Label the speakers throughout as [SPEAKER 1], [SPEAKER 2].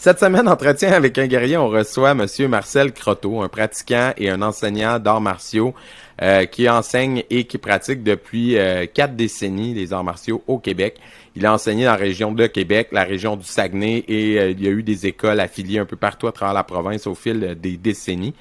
[SPEAKER 1] Cette semaine, entretien avec un guerrier, on reçoit Monsieur Marcel Croteau, un pratiquant et un enseignant d'arts martiaux euh, qui enseigne et qui pratique depuis euh, quatre décennies les arts martiaux au Québec. Il a enseigné dans la région de Québec, la région du Saguenay et euh, il y a eu des écoles affiliées un peu partout à travers la province au fil des décennies.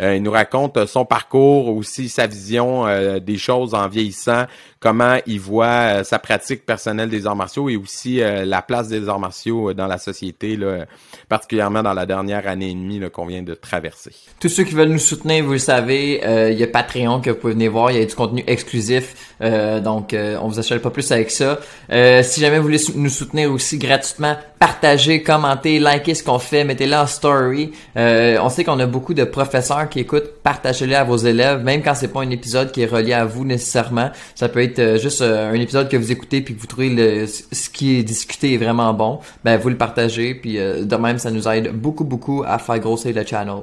[SPEAKER 1] il nous raconte son parcours, aussi sa vision des choses en vieillissant, comment il voit sa pratique personnelle des arts martiaux et aussi la place des arts martiaux dans la société, là, particulièrement dans la dernière année et demie qu'on vient de traverser.
[SPEAKER 2] Tous ceux qui veulent nous soutenir, vous le savez, il y a Patreon que vous pouvez venir voir. Il y a du contenu exclusif. Euh, donc, euh, on vous achète pas plus avec ça. Euh, si jamais vous voulez nous soutenir aussi gratuitement, partagez, commentez, likez ce qu'on fait, mettez-le en story. on sait qu'on a beaucoup de professeurs qui écoutent. Partagez-le à vos élèves, même quand c'est pas un épisode qui est relié à vous nécessairement. Ça peut être juste un épisode que vous écoutez puis que vous trouvez le, ce qui est discuté est vraiment bon. Ben, vous le partagez puis de même, ça nous aide beaucoup, beaucoup à faire grossir le channel.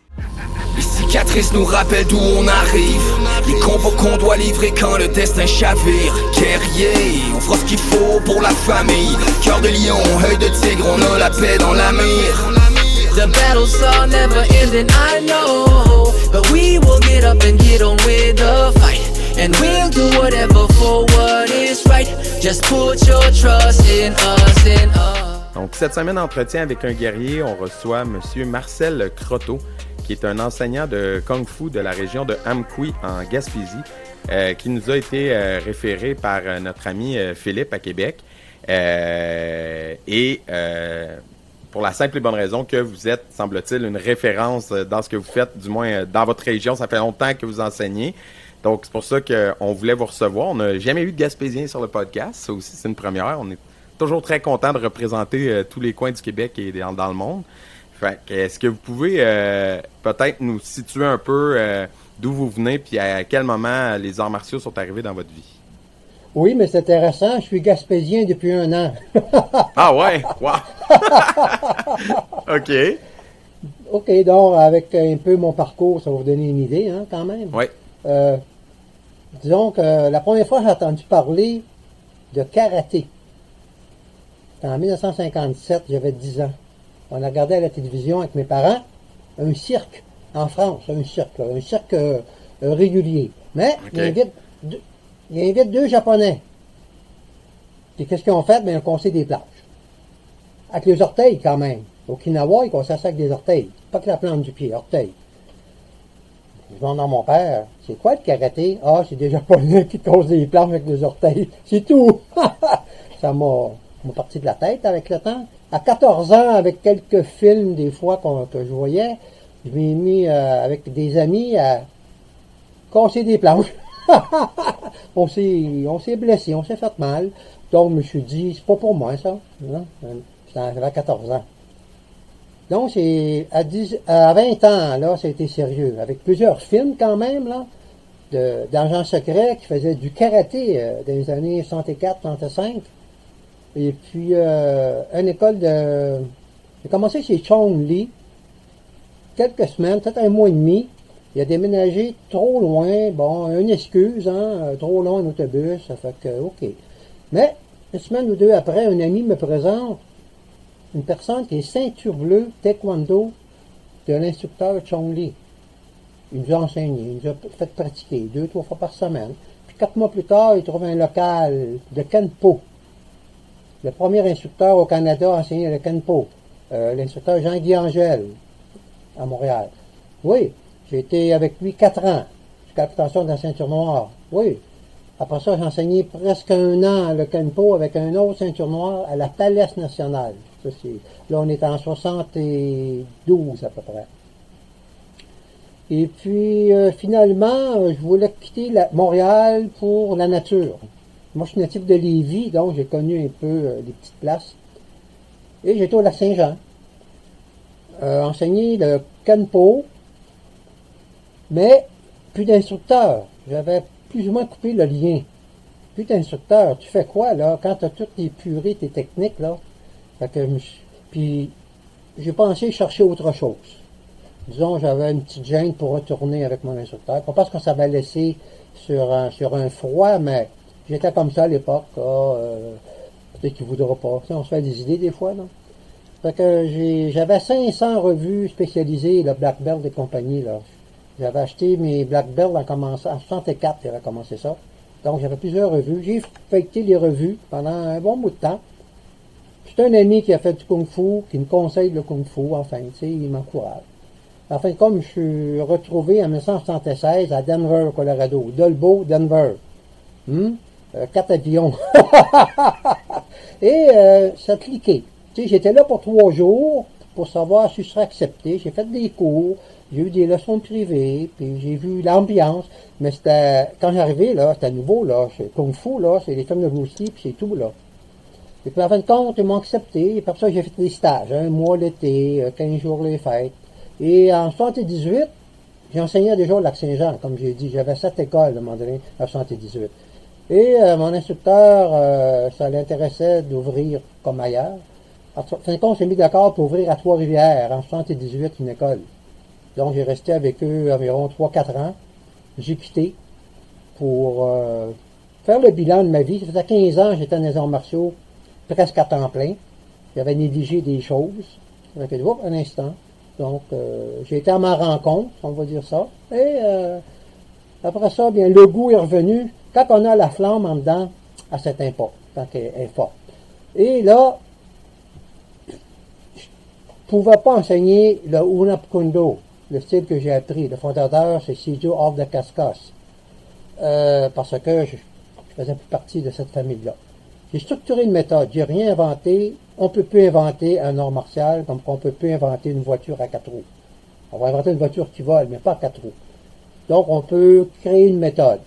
[SPEAKER 3] Les cicatrices nous rappellent d'où on arrive. Les combos qu'on doit livrer quand le destin chavire. Guerrier, on fera ce qu'il faut pour la famille. Cœur de lion, œil de tigre, on a la paix dans la mire. The battles are never ending, I know. But we will get up and get on with the fight. And we'll do whatever for what is right. Just put your trust in us, in us.
[SPEAKER 1] Donc cette semaine entretien avec un guerrier, on reçoit Monsieur Marcel Croteau qui est un enseignant de Kung Fu de la région de Amqui en Gaspésie, euh, qui nous a été euh, référé par euh, notre ami Philippe à Québec. et pour la simple et bonne raison que vous êtes, semble-t-il, une référence dans ce que vous faites, du moins dans votre région. Ça fait longtemps que vous enseignez. Donc, c'est pour ça qu'on voulait vous recevoir. On n'a jamais eu de Gaspésien sur le podcast. Ça aussi, c'est une première. On est toujours très content de représenter tous les coins du Québec et dans le monde est-ce que vous pouvez euh, peut-être nous situer un peu euh, d'où vous venez puis à quel moment les arts martiaux sont arrivés dans votre vie?
[SPEAKER 4] Oui, mais c'est intéressant. Je suis gaspésien depuis un an.
[SPEAKER 1] ah ouais? Wow! OK.
[SPEAKER 4] OK, donc avec un peu mon parcours, ça va vous donner une idée, hein, quand même.
[SPEAKER 1] Oui.
[SPEAKER 4] Euh, disons que la première fois que j'ai entendu parler de karaté, c'était en 1957, j'avais 10 ans on a regardé à la télévision avec mes parents un cirque en France, un cirque, un cirque euh, euh, régulier. Mais il, invite deux, Japonais. Et qu'est-ce qu'ils ont fait? Ben, ils ont conseillé des plages. Avec les orteils, quand même. Au Okinawa, ils conseillent ça avec des orteils. Pas que la plante du pied, orteils. Je demande à mon père, c'est quoi le karaté? Ah, c'est des Japonais qui causent des planches avec des orteils. C'est tout. ça m'a parti de la tête avec le temps à 14 ans, avec quelques films des fois que je voyais, je m'ai mis euh, avec des amis à casser des planches. on s'est on s'est blessé, on s'est fait mal. Donc je me suis dit, c'est pas pour moi ça. J'avais 14 ans. Donc à, 10, à 20 ans, là, ça a été sérieux. Avec plusieurs films quand même, là, d'agents secrets qui faisaient du karaté euh, dans les années 64-65. Et puis, euh, une école de... J'ai commencé chez Chong Lee, quelques semaines, peut-être un mois et demi. Il a déménagé trop loin. Bon, une excuse, hein, euh, trop loin en autobus, ça fait que, OK. Mais, une semaine ou deux après, un ami me présente une personne qui est ceinture bleue taekwondo de l'instructeur Chong Lee. Il nous a enseigné, il nous a fait pratiquer deux, trois fois par semaine. Puis quatre mois plus tard, il trouve un local de Kenpo le premier instructeur au Canada a enseigné le Kenpo, euh, l'instructeur Jean-Guy Angèle, à Montréal. Oui, j'ai été avec lui quatre ans, jusqu'à l'obtention de la ceinture noire. Oui. Après ça, j'ai enseigné presque un an le Kenpo avec un autre ceinture noire à la Palais nationale. là, on est en 72 à peu près. Et puis, euh, finalement, je voulais quitter Montréal pour la nature. Moi, je suis natif de Lévis, donc j'ai connu un peu euh, des petites places. Et j'étais au lac Saint-Jean. euh, enseigné le Kenpo, mais plus d'instructeurs. J'avais plus ou moins coupé le lien. Plus d'instructeurs. Tu fais quoi, là, quand tu as toutes tes purées, tes techniques, là? Fait que je Puis, j'ai pensé chercher autre chose. Disons, j'avais une petite gêne pour retourner avec mon instructeur. Pas parce qu'on s'avait laissé sur un, sur un froid, mais j'étais comme ça à l'époque. Euh, peut-être qu'il voudra pas. Tu sais, on se fait des idées des fois, non? Fait que j'avais 500 revues spécialisées, le Black Belt et compagnie. J'avais acheté mes Black Belt en commençant, en 64, j'avais commencé ça. Donc, j'avais plusieurs revues. J'ai feuilleté les revues pendant un bon bout de temps. C'est un ami qui a fait du Kung Fu, qui me conseille le Kung Fu, enfin, tu sais, il m'encourage. Enfin, comme je suis retrouvé en 1976 à Denver, Colorado, Dolbo, Denver. Hmm? Euh, quatre avions. Et euh, ça a cliqué. Tu sais, j'étais là pour trois jours pour savoir si je serais accepté. J'ai fait des cours, j'ai eu des leçons privées, puis j'ai vu l'ambiance. Mais c'était quand j'arrivais là, c'était nouveau là. C'est Kung Fu là, c'est les films de Bruce puis c'est tout là. Et puis en fin de compte, ils m'ont accepté. Et pour ça, j'ai fait des stages. Un mois l'été, euh, 15 jours les fêtes. Et en 78, j'ai enseigné déjà au Lac-Saint-Jean, comme j'ai dit. J'avais sept écoles à un moment donné, en 78. Et euh, mon instructeur, euh, ça l'intéressait d'ouvrir comme ailleurs. En fin de compte, on s'est mis d'accord pour ouvrir à Trois-Rivières, en 78, une école. Donc, j'ai resté avec eux environ 3-4 ans. J'ai quitté pour euh, faire le bilan de ma vie. Ça faisait 15 ans j'étais dans les arts martiaux, presque à temps plein. J'avais négligé des choses. Fait que, oups, un instant. Donc, euh, j'ai été à ma rencontre, on va dire ça. Et euh, après ça, bien, le goût est revenu. Quand on a la flamme en dedans, à cet pas, quand elle est forte. Et là, je pouvais pas enseigner le Unapkundo, le style que j'ai appris. Le fondateur, c'est Sijo of the Cascas. Euh, parce que je, faisais plus partie de cette famille-là. J'ai structuré une méthode. J'ai rien inventé. On peut plus inventer un art martial comme on peut plus inventer une voiture à quatre roues. On va inventer une voiture qui vole, mais pas à quatre roues. Donc, on peut créer une méthode.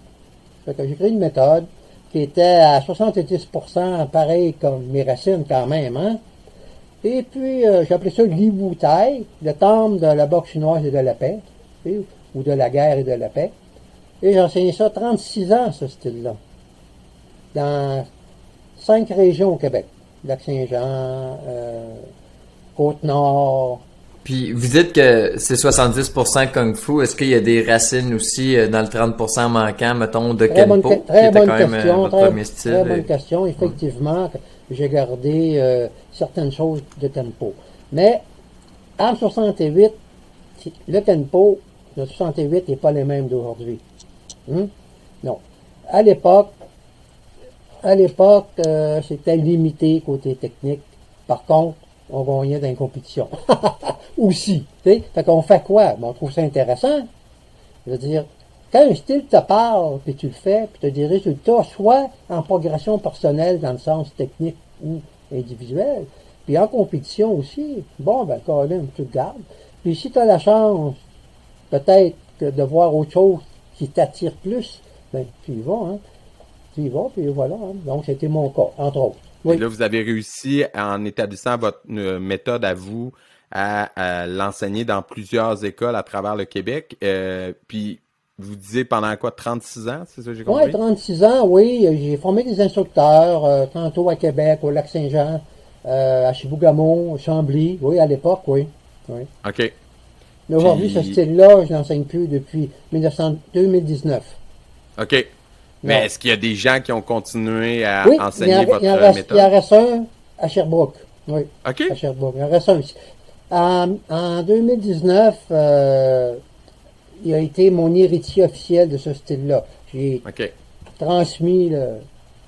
[SPEAKER 4] J'ai créé une méthode qui était à 70% pareil comme mes racines quand même, hein. Et puis, euh, appelé ça l'Iwu Tai, le temple de la boxe chinoise et de la paix, ou de la guerre et de la paix. Et j'ai enseigné ça 36 ans, ce style-là, dans cinq régions au Québec. Lac-Saint-Jean, euh, Côte-Nord.
[SPEAKER 2] Puis vous dites que c'est 70% Kung Fu. Est-ce qu'il y a des racines aussi euh, dans le 30% manquant, mettons, de
[SPEAKER 4] Très
[SPEAKER 2] Kenpo,
[SPEAKER 4] très
[SPEAKER 2] qui était
[SPEAKER 4] bonne
[SPEAKER 2] quand même euh,
[SPEAKER 4] question,
[SPEAKER 2] votre
[SPEAKER 4] très,
[SPEAKER 2] premier style?
[SPEAKER 4] très bonne
[SPEAKER 2] et-
[SPEAKER 4] question. Effectivement, j'ai gardé euh, certaines choses de tempo. Mais en 68, si- le tempo de 68 n'est pas le même d'aujourd'hui. Hein? Non. À l'époque, à l'époque, euh, c'était limité côté technique. Par contre, on gagnait dans les compétitions. Aussi. tu sais. Fait qu'on fait quoi? Bon, on trouve ça intéressant. Je veux dire, quand un style te parle, puis tu le fais, puis tu as des résultats, soit en progression personnelle dans le sens technique ou individuel, puis en compétition aussi, bon, ben, Colin, tu le gardes. Puis si tu as la chance, peut-être, de voir autre chose qui t'attire plus, ben, tu y vas, hein. Tu y vas, puis voilà. hein. Donc, c'était mon cas, entre autres. Oui.
[SPEAKER 1] Et Là, vous avez réussi, en établissant votre euh, méthode à vous, à, à l'enseigner dans plusieurs écoles à travers le Québec. Euh, puis, vous disiez pendant quoi, 36 ans, c'est ça que j'ai
[SPEAKER 4] Oui,
[SPEAKER 1] compris?
[SPEAKER 4] 36 ans, oui. J'ai formé des instructeurs, euh, tantôt à Québec, au Lac-Saint-Jean, euh, à Chibougamau, Chambly, oui, à l'époque, oui. oui.
[SPEAKER 1] OK.
[SPEAKER 4] Mais aujourd'hui,
[SPEAKER 1] Puis-
[SPEAKER 4] ce style-là, je n'enseigne plus depuis 1900 2019.
[SPEAKER 1] OK. Mais est-ce qu'il y a des gens qui ont continué à
[SPEAKER 4] oui, il
[SPEAKER 1] enseigner
[SPEAKER 4] en,
[SPEAKER 1] votre
[SPEAKER 4] il en reste,
[SPEAKER 1] méthode?
[SPEAKER 4] il en reste un à Sherbrooke. Oui,
[SPEAKER 1] OK.
[SPEAKER 4] à Sherbrooke. Il en reste un ici. En, en 2019, euh, il a été mon héritier officiel de ce style-là. J'ai transmis le,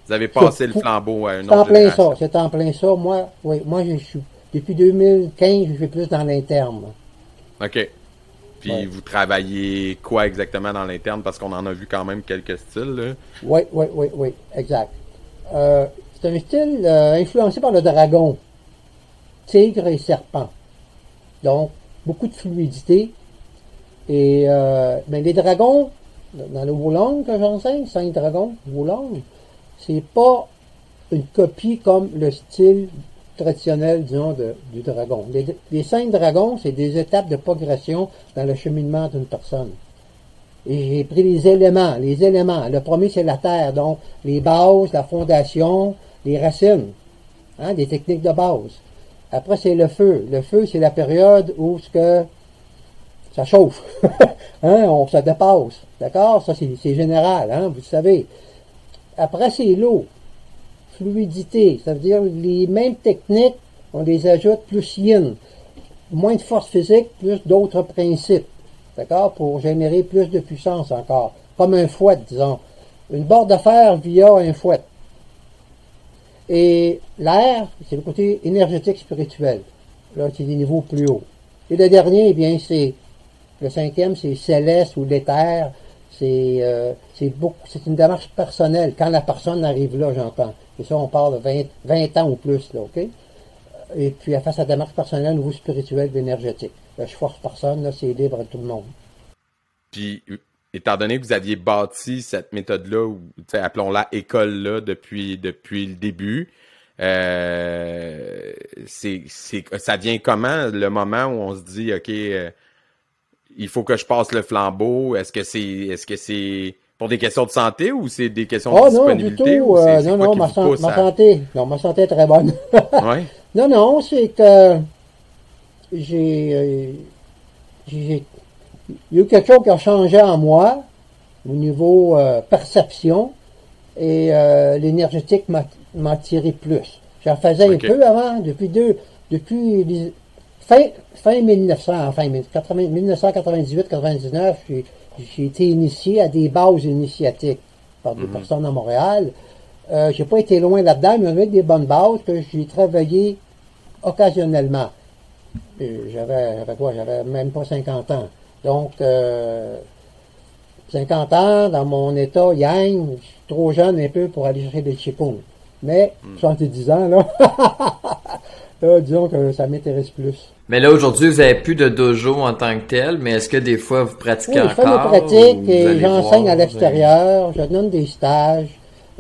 [SPEAKER 1] Vous avez passé le flambeau à une
[SPEAKER 4] C'est en
[SPEAKER 1] autre
[SPEAKER 4] plein ça, c'est en plein ça. Moi, oui, moi, je suis, depuis 2015, je fais plus dans l'interne.
[SPEAKER 1] OK. Puis
[SPEAKER 4] Ouais.
[SPEAKER 1] vous travaillez quoi exactement dans l'interne? Parce qu'on en a vu quand même quelques styles.
[SPEAKER 4] Oui, oui, oui, oui, exact. Euh, c'est un style euh, influencé par le dragon, tigre et serpent. Donc, beaucoup de fluidité. Et euh, mais les dragons, dans le Wulong que j'enseigne, cinq dragons, Wulong, c'est pas une copie comme le style traditionnelle, disons, de- du dragon. Les, cinq dragons, c'est des étapes de progression dans le cheminement d'une personne. Et j'ai pris les éléments, les éléments. Le premier, c'est la terre, donc les bases, la fondation, les racines, hein, des techniques de base. Après, c'est le feu. Le feu, c'est la période où ce ça chauffe. hein, on se dépasse. D'accord? Ça, c'est général, hein, vous savez. Après, c'est l'eau. Fluidité. Ça veut dire les mêmes techniques, on les ajoute plus yin. Moins de force physique, plus d'autres principes. D'accord? Pour générer plus de puissance encore. Comme un fouet, disons. Une barre de fer via un fouet. Et l'air, c'est le côté énergétique spirituel. Là, c'est des niveaux plus hauts. Et le dernier, eh bien, c'est le cinquième, c'est céleste ou l'éther. C'est euh, beaucoup, c'est une démarche personnelle. Quand la personne arrive là, j'entends. Et ça, on parle de 20, 20 ans ou plus, là, OK? Et puis, elle fait sa démarche personnelle au niveau spirituel et énergétique. Là, je force personne, là, c'est libre à tout le monde.
[SPEAKER 1] Puis, étant donné que vous aviez bâti cette méthode-là, appelons-la école-là depuis, depuis le début, euh, c'est, ça vient comment le moment où on se dit, OK, euh, il faut que je passe le flambeau? Est-ce que c'est, est-ce que c'est pour des questions de santé ou c'est des questions
[SPEAKER 4] Oh
[SPEAKER 1] de
[SPEAKER 4] non, du
[SPEAKER 1] disponibilité?
[SPEAKER 4] tout. euh, non, non, ma,
[SPEAKER 1] vous
[SPEAKER 4] san-
[SPEAKER 1] pousse
[SPEAKER 4] ma
[SPEAKER 1] à-
[SPEAKER 4] santé. Non, ma santé est très bonne.
[SPEAKER 1] Ouais.
[SPEAKER 4] Non, non, c'est que j'ai, euh, j'ai, il y a eu quelque chose qui a changé en moi au niveau euh, perception et euh, l'énergétique m'a, tiré plus. J'en faisais un peu avant, depuis deux, depuis les- fin, fin 1900, enfin 1998-99, j'ai, été initié à des bases initiatiques par des personnes à Montréal. Euh, j'ai pas été loin là-dedans, mais avec des bonnes bases que j'ai travaillé occasionnellement. Euh, J'avais, j'avais quoi? J'avais même pas 50 ans. Donc, euh, 50 ans, dans mon état yang, je suis trop jeune un peu pour aller chercher des chipons. Mais, 70 ans, là, là, disons que ça m'intéresse plus.
[SPEAKER 2] Mais là, aujourd'hui, vous avez plus de dojo en tant que tel, mais est-ce que des fois, vous pratiquez
[SPEAKER 4] Oui, je
[SPEAKER 2] encore?
[SPEAKER 4] pratiques
[SPEAKER 2] ou vous
[SPEAKER 4] et j'enseigne à l'extérieur, je donne des stages.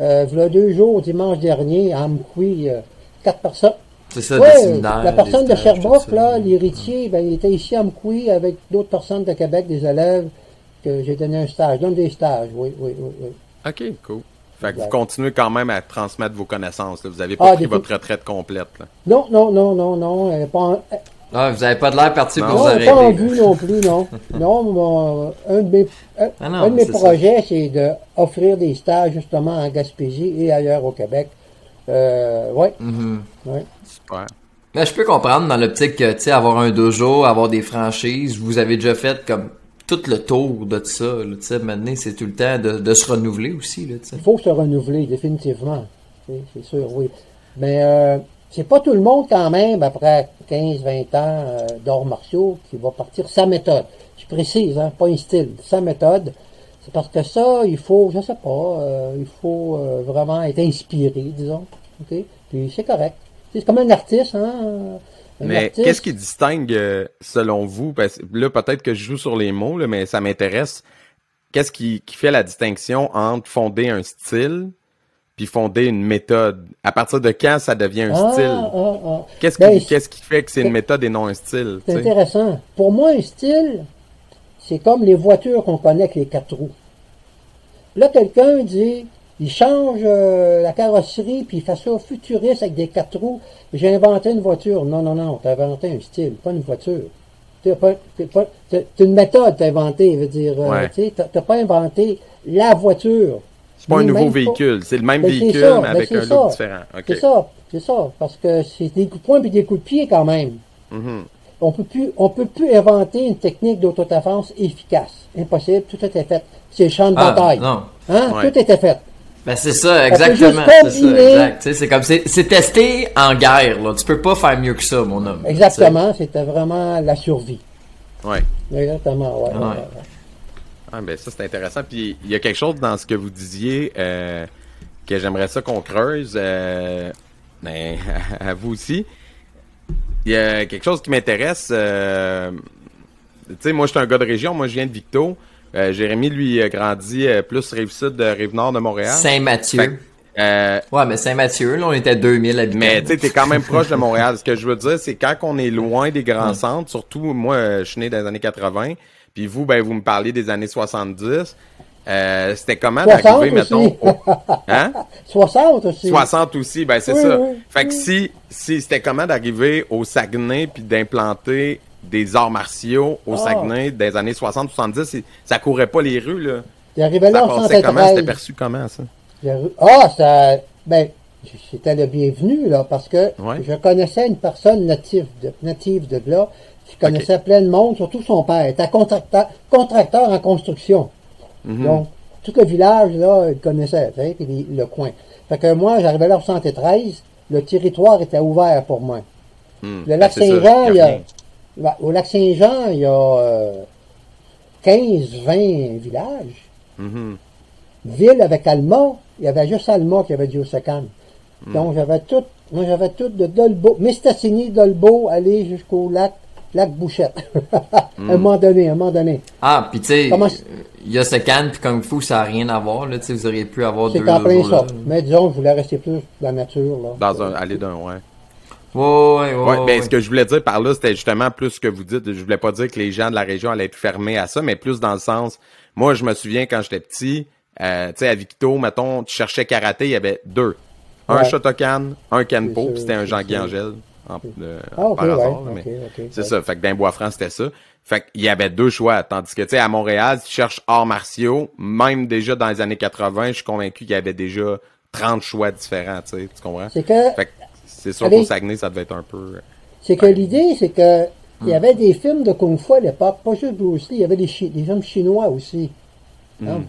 [SPEAKER 4] Euh, voilà deux jours, dimanche dernier, à Amkoui, euh, quatre personnes.
[SPEAKER 2] C'est ça, séminaires.
[SPEAKER 4] la personne
[SPEAKER 2] des
[SPEAKER 4] de Sherbrooke, là, l'héritier, ben, il était ici à Amkoui avec d'autres personnes de Québec, des élèves, que j'ai donné un stage. Je donne des stages, oui, oui, oui, oui.
[SPEAKER 1] OK, cool. Fait que vous continuez quand même à transmettre vos connaissances. là. Vous n'avez pas
[SPEAKER 4] Ah,
[SPEAKER 1] pris votre retraite complète. Là.
[SPEAKER 4] Non, non, non, non, non, pas en,
[SPEAKER 2] Ah, vous avez pas de l'air parti
[SPEAKER 1] Non.
[SPEAKER 2] pour
[SPEAKER 4] non,
[SPEAKER 2] vous
[SPEAKER 4] est pas en
[SPEAKER 2] arrêter.
[SPEAKER 4] vue non plus, non. non, mon- un de mes, un,
[SPEAKER 2] Ah non,
[SPEAKER 4] un de mes projets, c'est d'offrir des stages, justement, en Gaspésie et ailleurs au Québec. Euh, ouais,
[SPEAKER 2] Mhm.
[SPEAKER 4] ouais.
[SPEAKER 1] Super.
[SPEAKER 2] Mais je peux comprendre dans l'optique que, tu sais, avoir un dojo, avoir des franchises, vous avez déjà fait comme tout le tour de ça, tu sais, maintenant, c'est tout le temps de, de se renouveler aussi, tu sais.
[SPEAKER 4] Il faut se renouveler, définitivement. C'est sûr, oui. Mais euh, c'est pas tout le monde quand même, après 15-20 ans euh, d'arts martiaux, qui va partir sa méthode. Je précise, hein, pas un style, sa méthode. C'est parce que ça, il faut, je sais pas, euh, il faut euh, vraiment être inspiré, disons. OK? Puis c'est correct. C'est comme un artiste, hein.
[SPEAKER 1] Mais qu'est-ce qui distingue, euh, selon vous, parce que là, peut-être que je joue sur les mots, là, mais ça m'intéresse. Qu'est-ce qui, qui fait la distinction entre fonder un style puis fonder une méthode? À partir de quand ça devient un
[SPEAKER 4] Ah,
[SPEAKER 1] style?
[SPEAKER 4] ah, ah.
[SPEAKER 1] Qu'est-ce
[SPEAKER 4] Ben,
[SPEAKER 1] qui, qu'est-ce qui fait que c'est une méthode et non un style?
[SPEAKER 4] C'est intéressant. Pour moi, un style, c'est comme les voitures qu'on connaît avec les quatre roues. Là, quelqu'un dit, il change euh, la carrosserie, puis il fait ça futuriste avec des quatre roues. J'ai inventé une voiture. Non, non, non, t'as inventé un style, pas une voiture. T'as pas, t'as pas- t'as- t'as une méthode, t'as inventé, veut dire, euh,
[SPEAKER 1] Ouais.
[SPEAKER 4] tu t'as pas inventé la voiture.
[SPEAKER 1] C'est pas un nouveau véhicule. C'est le même
[SPEAKER 4] Ben, c'est
[SPEAKER 1] véhicule,
[SPEAKER 4] ça,
[SPEAKER 1] mais
[SPEAKER 4] ben,
[SPEAKER 1] avec
[SPEAKER 4] c'est
[SPEAKER 1] un
[SPEAKER 4] ça.
[SPEAKER 1] look différent. OK.
[SPEAKER 4] C'est ça, c'est ça, parce que c'est des coups de poing puis des coups de pied quand même.
[SPEAKER 1] Mhm.
[SPEAKER 4] On peut plus, on peut plus inventer une technique d'autodéfense efficace. Impossible, tout était fait. C'est le champ de
[SPEAKER 2] Ah,
[SPEAKER 4] bataille.
[SPEAKER 2] non.
[SPEAKER 4] Hein?
[SPEAKER 1] Ouais.
[SPEAKER 4] Tout était fait.
[SPEAKER 2] Ben, c'est ça, exactement. C'est ça, exact. Comme, c'est, c'est testé en guerre, là. Tu peux pas faire mieux que ça, mon homme.
[SPEAKER 4] Exactement, c'était vraiment la survie.
[SPEAKER 1] Ouais.
[SPEAKER 4] Exactement, ouais.
[SPEAKER 2] Ouais.
[SPEAKER 4] ouais, ouais.
[SPEAKER 1] Ah, ben ça, c'est intéressant. Puis il y a quelque chose dans ce que vous disiez euh, que j'aimerais ça qu'on creuse. Euh, ben, à vous aussi. Il y a quelque chose qui m'intéresse. euh, tu sais, moi, je suis un gars de région. Moi, je viens de Victo. Euh, Jérémy, lui, a grandi euh, plus Rive-Sud, de Rive-Nord de Montréal.
[SPEAKER 2] Saint-Mathieu.
[SPEAKER 1] Euh,
[SPEAKER 2] Ouais, mais Saint-Mathieu, là, on était 2000 habitants.
[SPEAKER 1] mais tu sais, t'es quand même proche de Montréal. Ce que je veux dire, c'est quand on est loin des grands centres, surtout moi, euh, je suis né dans les années 80, puis vous, ben, vous me parliez des années 70. Euh, c'était comment
[SPEAKER 4] 60
[SPEAKER 1] d'arriver, mettons, au- hein?
[SPEAKER 4] 60 aussi.
[SPEAKER 1] 60 aussi, ben c'est
[SPEAKER 4] Oui,
[SPEAKER 1] ça.
[SPEAKER 4] oui,
[SPEAKER 1] fait que si, si c'était comment d'arriver au Saguenay puis d'implanter des arts martiaux au
[SPEAKER 4] Ah.
[SPEAKER 1] Saguenay des années 60-70, c'est- ça courait pas les rues, là.
[SPEAKER 4] J'arrivais
[SPEAKER 1] Ça
[SPEAKER 4] là en
[SPEAKER 1] passait comment? C'était
[SPEAKER 4] 113.
[SPEAKER 1] perçu comment, ça?
[SPEAKER 4] Ah, ça. Ben, c'était le bienvenu, là, parce que
[SPEAKER 1] Ouais.
[SPEAKER 4] je connaissais une personne native de, native de là, qui connaissait plein de monde, surtout son père. Il était contracteur, contracteur en construction.
[SPEAKER 1] Mhm.
[SPEAKER 4] Donc, tout le village, là, il connaissait, tu sais, puis les- le coin. Fait que moi, j'arrivais là en 73, le territoire était ouvert pour moi.
[SPEAKER 1] Hmm.
[SPEAKER 4] Le lac
[SPEAKER 1] Ben, ça,
[SPEAKER 4] Saint-Jean,
[SPEAKER 1] y a
[SPEAKER 4] il au lac Saint-Jean, il y a euh, 15, 20 villages.
[SPEAKER 1] Mhm.
[SPEAKER 4] Ville avec Alma, il y avait juste Alma qui avait du Osakan. Donc j'avais tout, moi j'avais tout de Dolbeau, Mistassini, Dolbeau, aller jusqu'au lac, lac Bouchette. à un moment donné, à un moment donné.
[SPEAKER 2] Ah, puis tu sais,
[SPEAKER 4] Comment-
[SPEAKER 2] il y a ce can puis Kung Fu, ça n'a rien à voir, là, tu sais, vous auriez pu avoir deux
[SPEAKER 4] C'est en plein
[SPEAKER 2] jours
[SPEAKER 4] ça. Mais disons, je voulais rester plus dans la nature. Là.
[SPEAKER 1] Dans un, aller d'un, ouais.
[SPEAKER 2] Ouais, ouais, ouais.
[SPEAKER 1] Ben, ce que je voulais dire par là, c'était justement plus ce que vous dites. Je voulais pas dire que les gens de la région allaient être fermés à ça, mais plus dans le sens, moi, je me souviens quand j'étais petit, euh, tu sais, à Victo, mettons, tu cherchais karaté, il y avait deux. Un
[SPEAKER 4] Ouais.
[SPEAKER 1] Shotokan, un Kenpo, puis c'était un Jean-Guy. Angèle, en,
[SPEAKER 4] Ah,
[SPEAKER 1] par hasard, c'est ça. Fait que d'un Bois-Franc, c'était ça. Fait qu'il y avait deux choix. Tandis que, tu sais, à Montréal, si tu cherches arts martiaux, même déjà dans les années 80, je suis convaincu qu'il y avait déjà 30 choix différents, tu sais, tu comprends?
[SPEAKER 4] C'est que,
[SPEAKER 1] Fait que c'est sûr qu'au Saguenay, ça devait être un peu...
[SPEAKER 4] c'est que l'idée, c'est que il y avait des films de Kung Fu à l'époque, pas juste Bruce Lee, il y avait des, Chi- des films chinois aussi. Hein?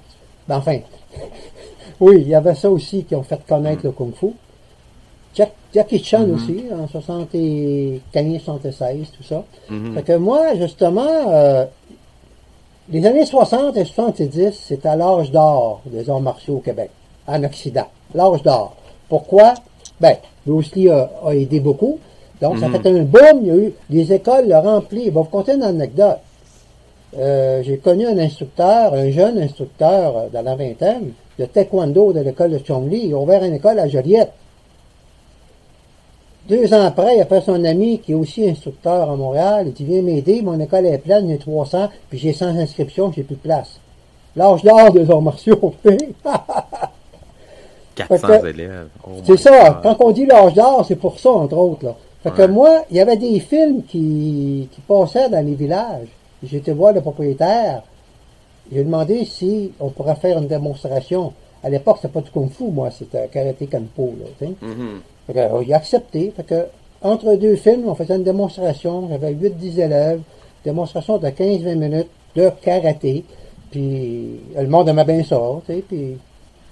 [SPEAKER 4] Ben, enfin, oui, il y avait ça aussi qui ont fait connaître le Kung Fu. Jack- Jackie Chan aussi, en 75, 76, tout ça. Fait que moi, justement, euh, les années 60 et 70, c'était l'âge d'or des arts martiaux au Québec, en Occident. L'âge d'or. Pourquoi? Ben, Bruce Lee a, a aidé beaucoup. Donc, ça fait un boom. Il y a eu les écoles le remplies. Je vais vous conter une anecdote. Euh, J'ai connu un instructeur, un jeune instructeur euh, dans la vingtaine, de taekwondo de l'école de Chongli. Il a ouvert une école à Joliette. Deux ans après, il a fait son ami qui est aussi instructeur à Montréal. Il dit Viens m'aider, mon école est pleine, il y a 300, puis j'ai 100 inscriptions, j'ai plus de place. L'âge d'or des arts martiaux.
[SPEAKER 1] 400
[SPEAKER 4] Fait que-
[SPEAKER 1] élèves. Oh
[SPEAKER 4] c'est ça,
[SPEAKER 1] God.
[SPEAKER 4] quand on dit l'âge d'or, c'est pour ça, entre autres. Là. Fait que moi, il y avait des films qui, qui passaient dans les villages. J'étais voir le propriétaire. J'ai demandé si on pourrait faire une démonstration. À l'époque, c'était pas du kung fu, moi, c'était karaté kanpo. Là, sais.
[SPEAKER 1] Mhm.
[SPEAKER 4] Fait que, euh, il a accepté. Fait que, entre deux films, on faisait une démonstration. J'avais 8-10 élèves. Démonstration de 15-20 minutes de karaté. Puis, le monde aimait bien ça. Tu sais, puis,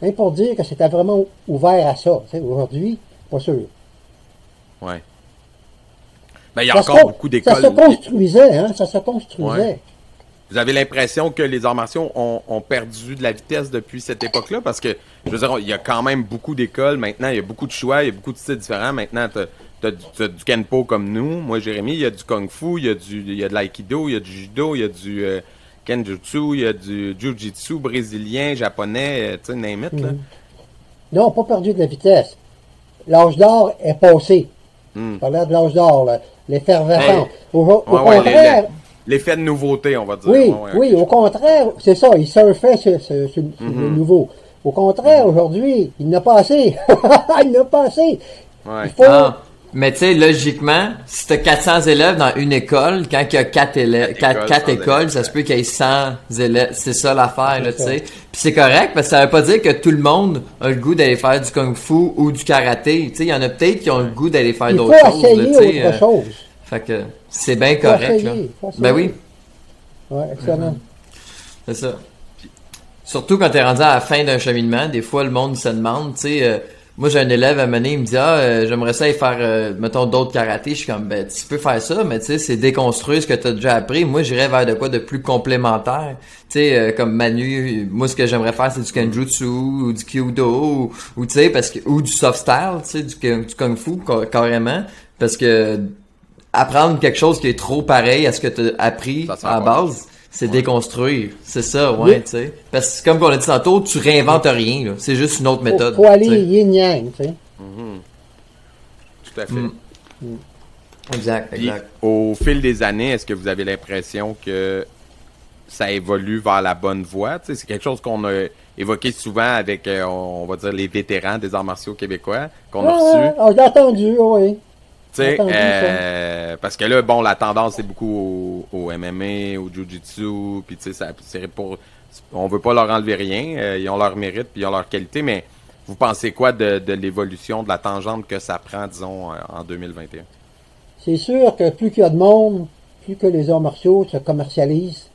[SPEAKER 4] rien pour dire que c'était vraiment ouvert à ça. tu. Aujourd'hui, pas sûr.
[SPEAKER 1] Ouais. Ben, il y a
[SPEAKER 4] Ça
[SPEAKER 1] encore beaucoup
[SPEAKER 4] Ça
[SPEAKER 1] d'écoles.
[SPEAKER 4] se construisait, hein? Ça se construisait.
[SPEAKER 1] Ouais. Vous avez l'impression que les arts martiaux ont, ont perdu de la vitesse depuis cette époque-là? Parce que, je veux dire, il y a quand même beaucoup d'écoles. Maintenant, il y a beaucoup de choix, il y a beaucoup de styles différents. Maintenant, du, t'as du Kenpo comme nous. Moi, Jérémy, il y a du Kung Fu, il y a, du, il y a de l'Aikido, il y a du Judo, il y a du euh, Kenjutsu, il y a du Jiu-Jitsu brésilien, japonais, euh, tu sais, name it, là.
[SPEAKER 4] Mhm. Non, pas perdu de la vitesse. L'âge d'or est passé. On parlait de l'âge d'or, là. l'effervescence.
[SPEAKER 1] Hey.
[SPEAKER 4] Au, au
[SPEAKER 1] Ouais,
[SPEAKER 4] contraire,
[SPEAKER 1] l'effet de nouveauté, on va dire.
[SPEAKER 4] Oui,
[SPEAKER 1] Ouais, ouais,
[SPEAKER 4] oui, au contraire, c'est ça, il surfait sur, sur-
[SPEAKER 1] Mhm.
[SPEAKER 4] le nouveau. Au contraire, aujourd'hui, il n'a pas assez. il n'a pas assez.
[SPEAKER 1] Ouais.
[SPEAKER 4] Il faut.
[SPEAKER 2] Ah, mais tu sais, logiquement, si t'as 400 élèves dans une école, quand il y a 4 élèves,
[SPEAKER 1] Quatre
[SPEAKER 2] 4,
[SPEAKER 1] écoles,
[SPEAKER 2] 4
[SPEAKER 1] 100
[SPEAKER 2] écoles,
[SPEAKER 1] élèves,
[SPEAKER 2] ça se peut qu'il y ait 100 élèves. C'est ça l'affaire, là, tu sais. Puis c'est correct, parce que ça veut pas dire que tout le monde a le goût d'aller faire du kung-fu ou du karaté. Tu sais, il y en a peut-être qui ont le goût d'aller faire
[SPEAKER 4] il faut
[SPEAKER 2] d'autres choses, là, tu sais. euh,
[SPEAKER 4] chose.
[SPEAKER 2] Fait que c'est bien correct,
[SPEAKER 4] essayer,
[SPEAKER 2] là. Ben oui.
[SPEAKER 4] Ouais, excellent.
[SPEAKER 2] C'est ça. Surtout quand t'es rendu à la fin d'un cheminement, des fois le monde se demande, tu sais, euh, moi j'ai un élève à mener, il me dit ah euh, j'aimerais ça aller faire euh, mettons d'autres karatés, je suis comme ben tu peux faire ça, mais tu sais c'est déconstruire ce que t'as déjà appris. Moi j'irais vers de quoi de plus complémentaire, tu sais euh, comme Manu, moi ce que j'aimerais faire c'est du kenjutsu ou du kyudo ou, ou tu sais parce que ou du soft style, tu sais du, du kung fu ca- carrément. Parce que apprendre quelque chose qui est trop pareil à ce que tu as appris à base, C'est déconstruire, c'est ça, ouais,
[SPEAKER 4] Oui.
[SPEAKER 2] tu sais. Parce que comme on a dit tantôt, tu réinventes rien, là. C'est juste une autre
[SPEAKER 4] Faut,
[SPEAKER 2] méthode.
[SPEAKER 4] faut aller
[SPEAKER 2] tu sais.
[SPEAKER 4] yin-yang, tu sais.
[SPEAKER 1] Tout à fait.
[SPEAKER 2] Mm. Exact,
[SPEAKER 1] Puis,
[SPEAKER 2] exact.
[SPEAKER 1] au fil des années, est-ce que vous avez l'impression que ça évolue vers la bonne voie? Tu sais, c'est quelque chose qu'on a évoqué souvent avec, euh, on va dire, les vétérans des arts martiaux québécois qu'on a reçus.
[SPEAKER 4] j'ai entendu, oui.
[SPEAKER 1] Euh, parce que là, bon, la tendance c'est beaucoup au, au MMA, au Jiu-Jitsu, puis tu sais, pour, on veut pas leur enlever rien, euh, ils ont leur mérite, puis ils ont leur qualité, mais vous pensez quoi de, de l'évolution, de la tangente que ça prend, disons, euh, en 2021?
[SPEAKER 4] C'est sûr que plus qu'il y a de monde, plus que les arts martiaux se commercialisent.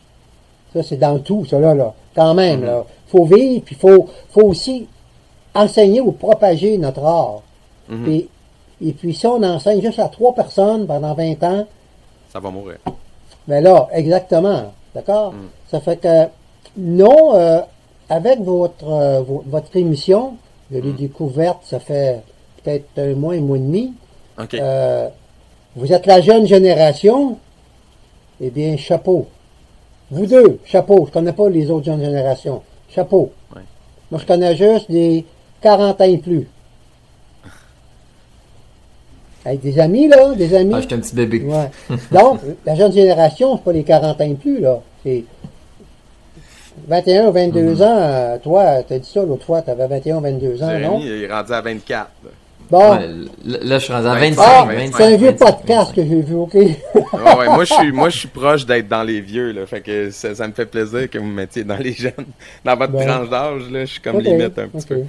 [SPEAKER 4] Ça, c'est dans tout, ça là, là. Quand même, là. Faut vivre, puis faut, faut aussi enseigner ou propager notre art.
[SPEAKER 1] Mhm.
[SPEAKER 4] Puis- et puis si on enseigne juste à trois personnes pendant 20 ans,
[SPEAKER 1] Ça va mourir.
[SPEAKER 4] ben là, exactement. D'accord? Ça fait que, non, euh, avec votre, euh, vo- votre émission, je l'ai découverte, ça fait peut-être un mois, un mois et demi.
[SPEAKER 1] OK.
[SPEAKER 4] Euh, vous êtes la jeune génération, eh bien, chapeau. Vous deux, chapeau. Je connais pas les autres jeunes générations. Chapeau.
[SPEAKER 1] Ouais.
[SPEAKER 4] Moi, je connais juste des 40 ans et plus. Avec des amis, là, des amis.
[SPEAKER 2] Ah, j'étais un petit bébé.
[SPEAKER 4] Ouais. Donc, la jeune génération, c'est pas les 40 ans et plus, là. C'est 21 ou 22
[SPEAKER 2] Mm-hmm.
[SPEAKER 4] ans. euh, toi, t'as dit ça l'autre fois, t'avais 21 ou 22 ans, non?
[SPEAKER 1] Jérémy, il est rendu à 24. là.
[SPEAKER 4] Bon.
[SPEAKER 2] Ouais, là, je suis rendu à
[SPEAKER 1] 25,
[SPEAKER 2] 25.
[SPEAKER 4] Ah,
[SPEAKER 2] 25,
[SPEAKER 4] c'est un vieux
[SPEAKER 2] 25,
[SPEAKER 4] podcast que j'ai vu, OK?
[SPEAKER 1] Ouais, ouais, moi, je suis, moi, je suis proche d'être dans les vieux, là. Fait que ça, ça me fait plaisir que vous me mettiez dans les jeunes. Dans votre
[SPEAKER 4] Ben.
[SPEAKER 1] tranche d'âge, là, je suis comme limite un petit peu.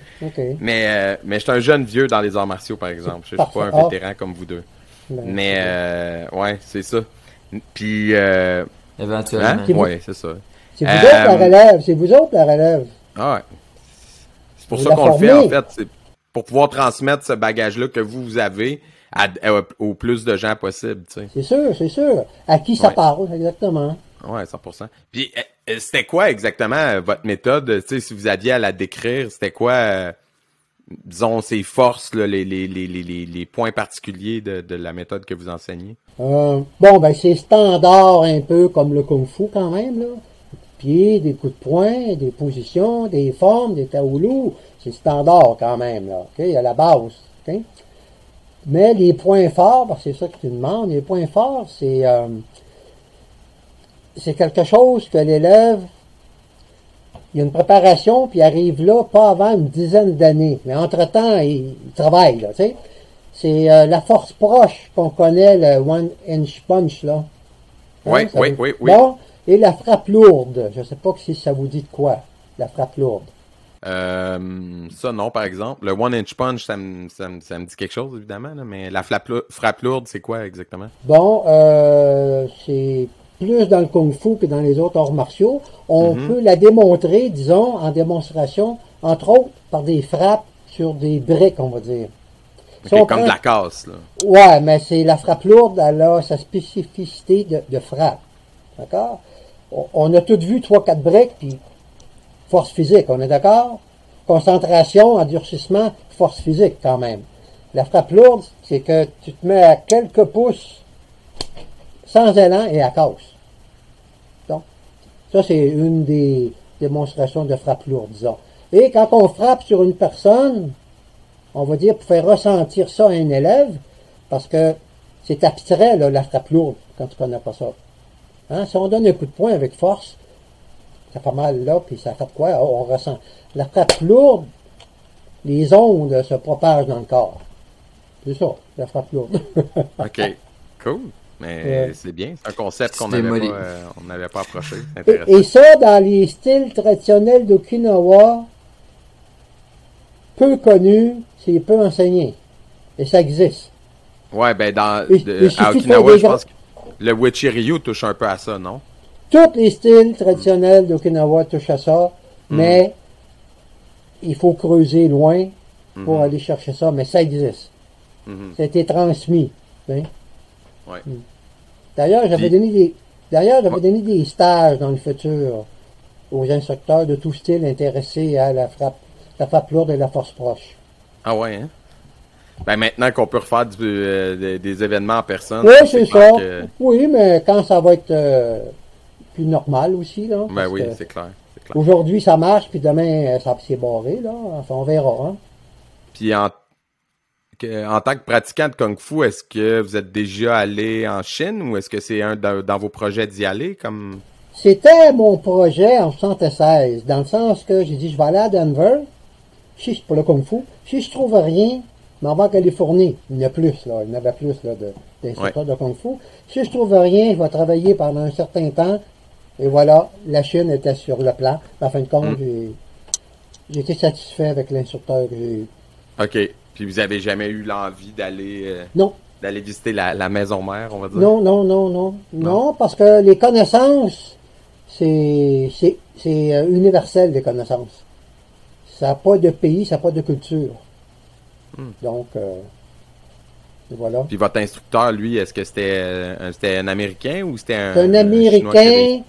[SPEAKER 1] Mais, euh, mais je suis un jeune vieux dans les arts martiaux, par exemple. Je suis pas un.
[SPEAKER 4] Ah.
[SPEAKER 1] vétéran comme vous deux.
[SPEAKER 4] Ben,
[SPEAKER 1] Mais, euh, ouais, c'est ça. Puis, euh,
[SPEAKER 2] Éventuellement.
[SPEAKER 1] hein?
[SPEAKER 4] C'est vous-
[SPEAKER 1] Ouais, c'est ça.
[SPEAKER 4] C'est vous
[SPEAKER 1] Euh,
[SPEAKER 4] autres la relève, c'est vous autres la relève.
[SPEAKER 1] Ah ouais. C'est pour
[SPEAKER 4] Vous
[SPEAKER 1] ça qu'on le fait, en fait. Pour pouvoir transmettre ce bagage-là que vous, vous avez à- à- au plus de gens possible, tu sais.
[SPEAKER 4] C'est sûr, c'est sûr. À qui ça
[SPEAKER 1] Ouais.
[SPEAKER 4] parle, exactement.
[SPEAKER 1] Ouais, 100%. Puis, euh, euh, c'était quoi exactement euh, votre méthode? Tu sais, si vous aviez à la décrire, c'était quoi, euh, disons, ses forces, là, les, les, les, les, les- les points particuliers de, de la méthode que vous enseignez?
[SPEAKER 4] Euh, bon, ben c'est standard un peu comme le kung fu quand même, là. Des coups de poing, des positions, des formes, des taoulous. C'est standard quand même, là. OK? Il y a la base. OK? Mais les points forts, parce que c'est ça que tu demandes, les points forts, c'est euh, c'est quelque chose que l'élève, il y a une préparation, puis il arrive là pas avant une dizaine d'années. Mais entre-temps, il, il travaille, là, tu sais? C'est euh, la force proche qu'on connaît, le one inch punch, là.
[SPEAKER 1] Oui, oui, oui, oui.
[SPEAKER 4] Bon, et la frappe lourde. Je sais pas si ça vous dit de quoi, la frappe lourde.
[SPEAKER 1] Euh, ça, non, par exemple. Le one inch punch, ça me, ça me, ça me dit quelque chose, évidemment, là, mais la frappe, lou- frappe lourde, c'est quoi exactement?
[SPEAKER 4] Bon, euh, c'est plus dans le kung fu que dans les autres arts martiaux. On
[SPEAKER 1] Mhm.
[SPEAKER 4] peut la démontrer, disons, en démonstration, entre autres par des frappes sur des briques, on va dire. On
[SPEAKER 1] comme
[SPEAKER 4] prend-
[SPEAKER 1] de la casse, là.
[SPEAKER 4] Ouais, mais c'est la frappe lourde, elle a sa spécificité de, de frappe. D'accord? On, a tous vu trois, quatre briques, puis force physique, on est d'accord? Concentration, endurcissement, force physique quand même. La frappe lourde, c'est que tu te mets à quelques pouces sans élan et à casse. Donc, ça c'est une des démonstrations de frappe lourde, disons. Et quand on frappe sur une personne, on va dire, pour faire ressentir ça à un élève, parce que c'est abstrait, là, la frappe lourde, quand tu connais pas ça. Hein? Si on donne un coup de poing avec force, ça fait mal là, puis ça fait quoi? Oh, on ressent. La frappe lourde, les ondes se propagent dans le corps. C'est ça, la frappe lourde.
[SPEAKER 1] OK. Cool. Mais c'est bien. C'est un concept qu'on
[SPEAKER 2] Tu
[SPEAKER 1] n'avait pas, euh, on n'avait pas approché.
[SPEAKER 4] Et,
[SPEAKER 1] intéressant.
[SPEAKER 4] et ça, dans les styles traditionnels d'Okinawa, peu connus, c'est peu enseigné. Et ça existe.
[SPEAKER 1] Ouais, ben, dans, de- à Okinawa, je pense que le Wichiryu touche un peu à ça, non?
[SPEAKER 4] Tous les styles traditionnels d'Okinawa touchent à ça, mais il faut creuser loin pour
[SPEAKER 1] Mhm.
[SPEAKER 4] aller chercher ça, mais ça existe.
[SPEAKER 1] Mhm.
[SPEAKER 4] Ça a été transmis.
[SPEAKER 1] Ouais.
[SPEAKER 4] D'ailleurs, j'avais donné des d'ailleurs, j'avais
[SPEAKER 1] Ouais.
[SPEAKER 4] donné des stages dans le futur aux instructeurs de tout style intéressés à la frappe, la frappe lourde et la force proche.
[SPEAKER 1] Ah ouais, hein? Ben, maintenant qu'on peut refaire du- euh, des, des événements en personne.
[SPEAKER 4] Oui,
[SPEAKER 1] c'est
[SPEAKER 4] ça.
[SPEAKER 1] que-
[SPEAKER 4] Oui, mais quand ça va être euh, plus normal aussi. Là,
[SPEAKER 1] Ben oui, c'est clair.
[SPEAKER 4] Aujourd'hui, ça marche, puis demain, euh, ça c'est barré. Là. Enfin, on verra. Hein.
[SPEAKER 1] Puis en, en tant que pratiquant de Kung Fu, est-ce que vous êtes déjà allé en Chine ou est-ce que c'est un de- dans vos projets d'y aller comme?
[SPEAKER 4] C'était mon projet en 76, dans le sens que j'ai dit, je vais aller à Denver, si je, pour le Kung Fu, si je trouve rien, je m'en vais en Californie. Il y en a plus, là, il y en avait plus là, de- d'instructeurs de Kung Fu. Si je trouve rien, je vais travailler pendant un certain temps, et voilà, la Chine était sur le plan. En fin de compte, j'ai j'ai été satisfait avec l'instructeur que j'ai eu.
[SPEAKER 1] OK. Puis vous avez jamais eu l'envie d'aller euh,
[SPEAKER 4] Non,
[SPEAKER 1] d'aller visiter la, la maison mère, on va dire?
[SPEAKER 4] Non, non, non, non. Non, parce que les connaissances, c'est c'est- c'est euh, universel, les connaissances. Ça n'a pas de pays, ça n'a pas de culture. Donc, euh, voilà.
[SPEAKER 1] Puis votre instructeur, lui, est-ce que c'était euh, un, c'était un Américain ou c'était un,
[SPEAKER 4] C'est un? Américain,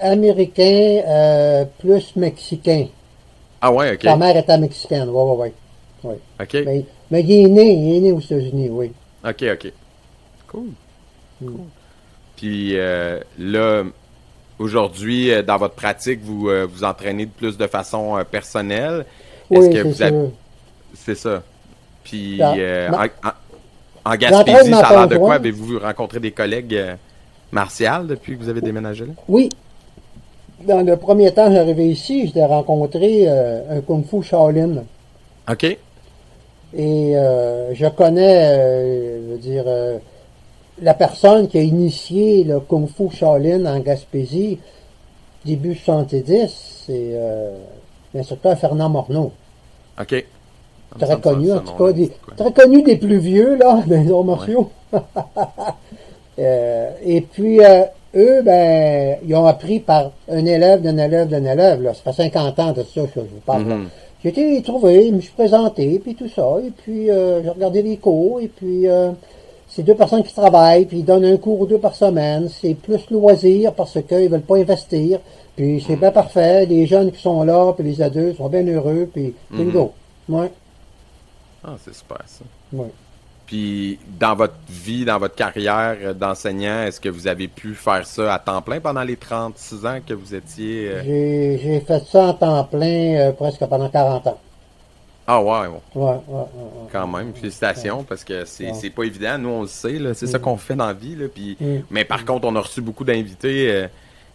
[SPEAKER 4] Américain euh, plus Mexicain.
[SPEAKER 1] Ah ouais, ok.
[SPEAKER 4] Sa mère était mexicaine, oui, oui, oui.
[SPEAKER 1] Ok,
[SPEAKER 4] Mais, mais il est né, il est né aux États-Unis, oui.
[SPEAKER 1] ok, ok. Cool.
[SPEAKER 4] Mm.
[SPEAKER 1] Cool. Puis euh, là, aujourd'hui, dans votre pratique, vous euh, vous entraînez de plus de façon personnelle. Est-ce
[SPEAKER 4] Oui,
[SPEAKER 1] que
[SPEAKER 4] c'est
[SPEAKER 1] vous avez...
[SPEAKER 4] sûr.
[SPEAKER 1] C'est ça. Puis
[SPEAKER 4] Ah,
[SPEAKER 1] euh, en, en- en
[SPEAKER 4] J'entraîne
[SPEAKER 1] Gaspésie, ça a l'air de quoi? Avez-vous rencontré des collègues euh, martiales depuis que vous avez déménagé là?
[SPEAKER 4] Oui. Dans le premier temps, j'arrivais ici, j'ai rencontré euh, un Kung Fu Shaolin.
[SPEAKER 1] OK.
[SPEAKER 4] Et je connais, je veux dire, la personne qui a initié le Kung Fu Shaolin en Gaspésie, début 70, c'est l'instructeur Fernand Morneau.
[SPEAKER 1] OK. Me
[SPEAKER 4] Très connu, en tout cas, des-
[SPEAKER 1] c'est quoi?
[SPEAKER 4] très connu des plus vieux, là, des arts martiaux. Euh, et puis, euh, eux, ben, ils ont appris par un élève d'un élève d'un élève, là. Ça fait 50 ans de ça que je vous parle.
[SPEAKER 1] Mhm.
[SPEAKER 4] J'ai été les trouver, je me suis présenté, puis tout ça, et puis euh, j'ai regardé les cours, et puis euh, c'est deux personnes qui travaillent, puis ils donnent un cours ou deux par semaine. C'est plus loisir parce qu'ils veulent pas investir, puis c'est bien parfait. Les jeunes qui sont là, puis les adultes sont bien heureux, puis bingo. Ouais,
[SPEAKER 1] Ah, c'est super ça.
[SPEAKER 4] ouais.
[SPEAKER 1] Puis dans votre vie, dans votre carrière d'enseignant, est-ce que vous avez pu faire ça à temps plein pendant les 36 ans que vous étiez euh,
[SPEAKER 4] J'ai j'ai fait ça en temps plein euh, presque pendant 40 ans.
[SPEAKER 1] Ah ouais, ouais,
[SPEAKER 4] Ouais, ouais, ouais,
[SPEAKER 1] quand même. Félicitations parce que c'est c'est pas évident, nous on le sait là, c'est ça qu'on fait dans la vie là, puis
[SPEAKER 4] Mm.
[SPEAKER 1] mais par contre, on a reçu beaucoup d'invités euh,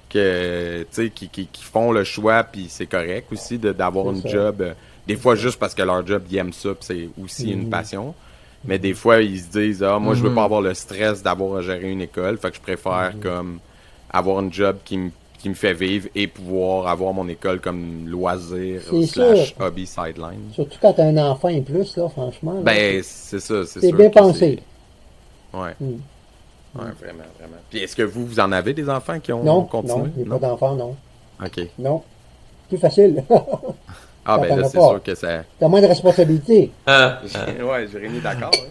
[SPEAKER 1] que qui, qui, qui font le choix puis c'est correct aussi d'avoir une
[SPEAKER 4] ça.
[SPEAKER 1] job euh, des fois juste parce que leur job ils aiment ça, puis c'est aussi une
[SPEAKER 4] Mhm.
[SPEAKER 1] passion. Mais des fois, ils se disent Ah, moi, je veux
[SPEAKER 2] Mhm.
[SPEAKER 1] pas avoir le stress d'avoir à gérer une école. Fait que je préfère
[SPEAKER 4] Mhm.
[SPEAKER 1] comme avoir une job qui me qui me fait vivre et pouvoir avoir mon école comme loisir slash
[SPEAKER 4] sûr.
[SPEAKER 1] hobby sideline.
[SPEAKER 4] Surtout quand t'as un enfant et plus, là, franchement. là.
[SPEAKER 1] Ben, c'est ça, c'est
[SPEAKER 4] C'est bien pensé.
[SPEAKER 1] Ouais. Ouais, vraiment, vraiment. Puis est-ce que vous, vous en avez des enfants qui ont
[SPEAKER 4] non,
[SPEAKER 1] continué?
[SPEAKER 4] non, j'ai pas d'enfant, non.
[SPEAKER 1] OK.
[SPEAKER 4] Non. Plus facile.
[SPEAKER 1] Ah, ben là, c'est
[SPEAKER 4] pas.
[SPEAKER 1] sûr que ça...
[SPEAKER 4] T'as moins de responsabilité.
[SPEAKER 2] Euh,
[SPEAKER 1] ouais, Jérémy, d'accord. hein.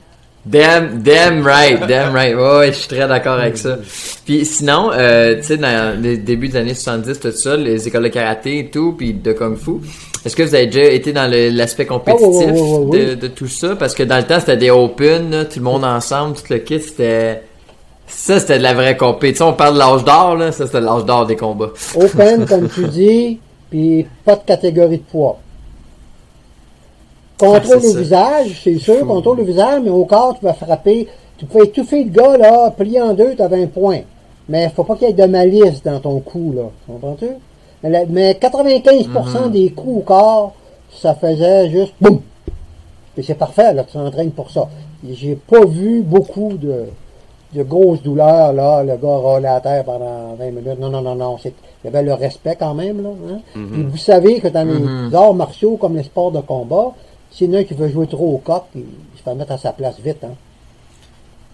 [SPEAKER 2] Damn, damn right, damn right. Ouais, ouais, je suis très d'accord avec ça. Puis sinon, euh, tu sais, dans les débuts des années 70, tout ça, les écoles de karaté et tout, puis de kung fu, est-ce que vous avez déjà été dans le- l'aspect compétitif
[SPEAKER 4] Ah, ouais, ouais, ouais, ouais,
[SPEAKER 2] de, de tout ça? Parce que dans le temps, c'était des open, là, tout le monde ensemble, tout le kit, c'était... Ça, c'était de la vraie compétition. On parle de l'âge d'or, là. Ça, c'était l'âge d'or des combats.
[SPEAKER 4] Open, comme tu dis, puis pas de catégorie de poids. Contrôle le visage, c'est sûr, contrôle le visage, mais au corps, tu vas frapper. Tu peux étouffer le gars, là, plié en deux, tu as 20 points. Mais faut pas qu'il y ait de malice dans ton coup, là. Comprends-tu? Mais, la- mais 95%
[SPEAKER 2] Mhm.
[SPEAKER 4] des coups au corps, ça faisait juste boum! Et c'est parfait, là, tu t'entraînes pour ça. J'ai pas vu beaucoup de, de grosses douleurs, là, le gars roulait à terre pendant 20 minutes. Non, non, non, non. c'est- Il y avait le respect quand même, là. hein. Puis vous savez que dans les arts martiaux, comme les sports de combat, s'il y en a un qui veut jouer trop au coq, il, il se fait mettre à sa place vite, hein.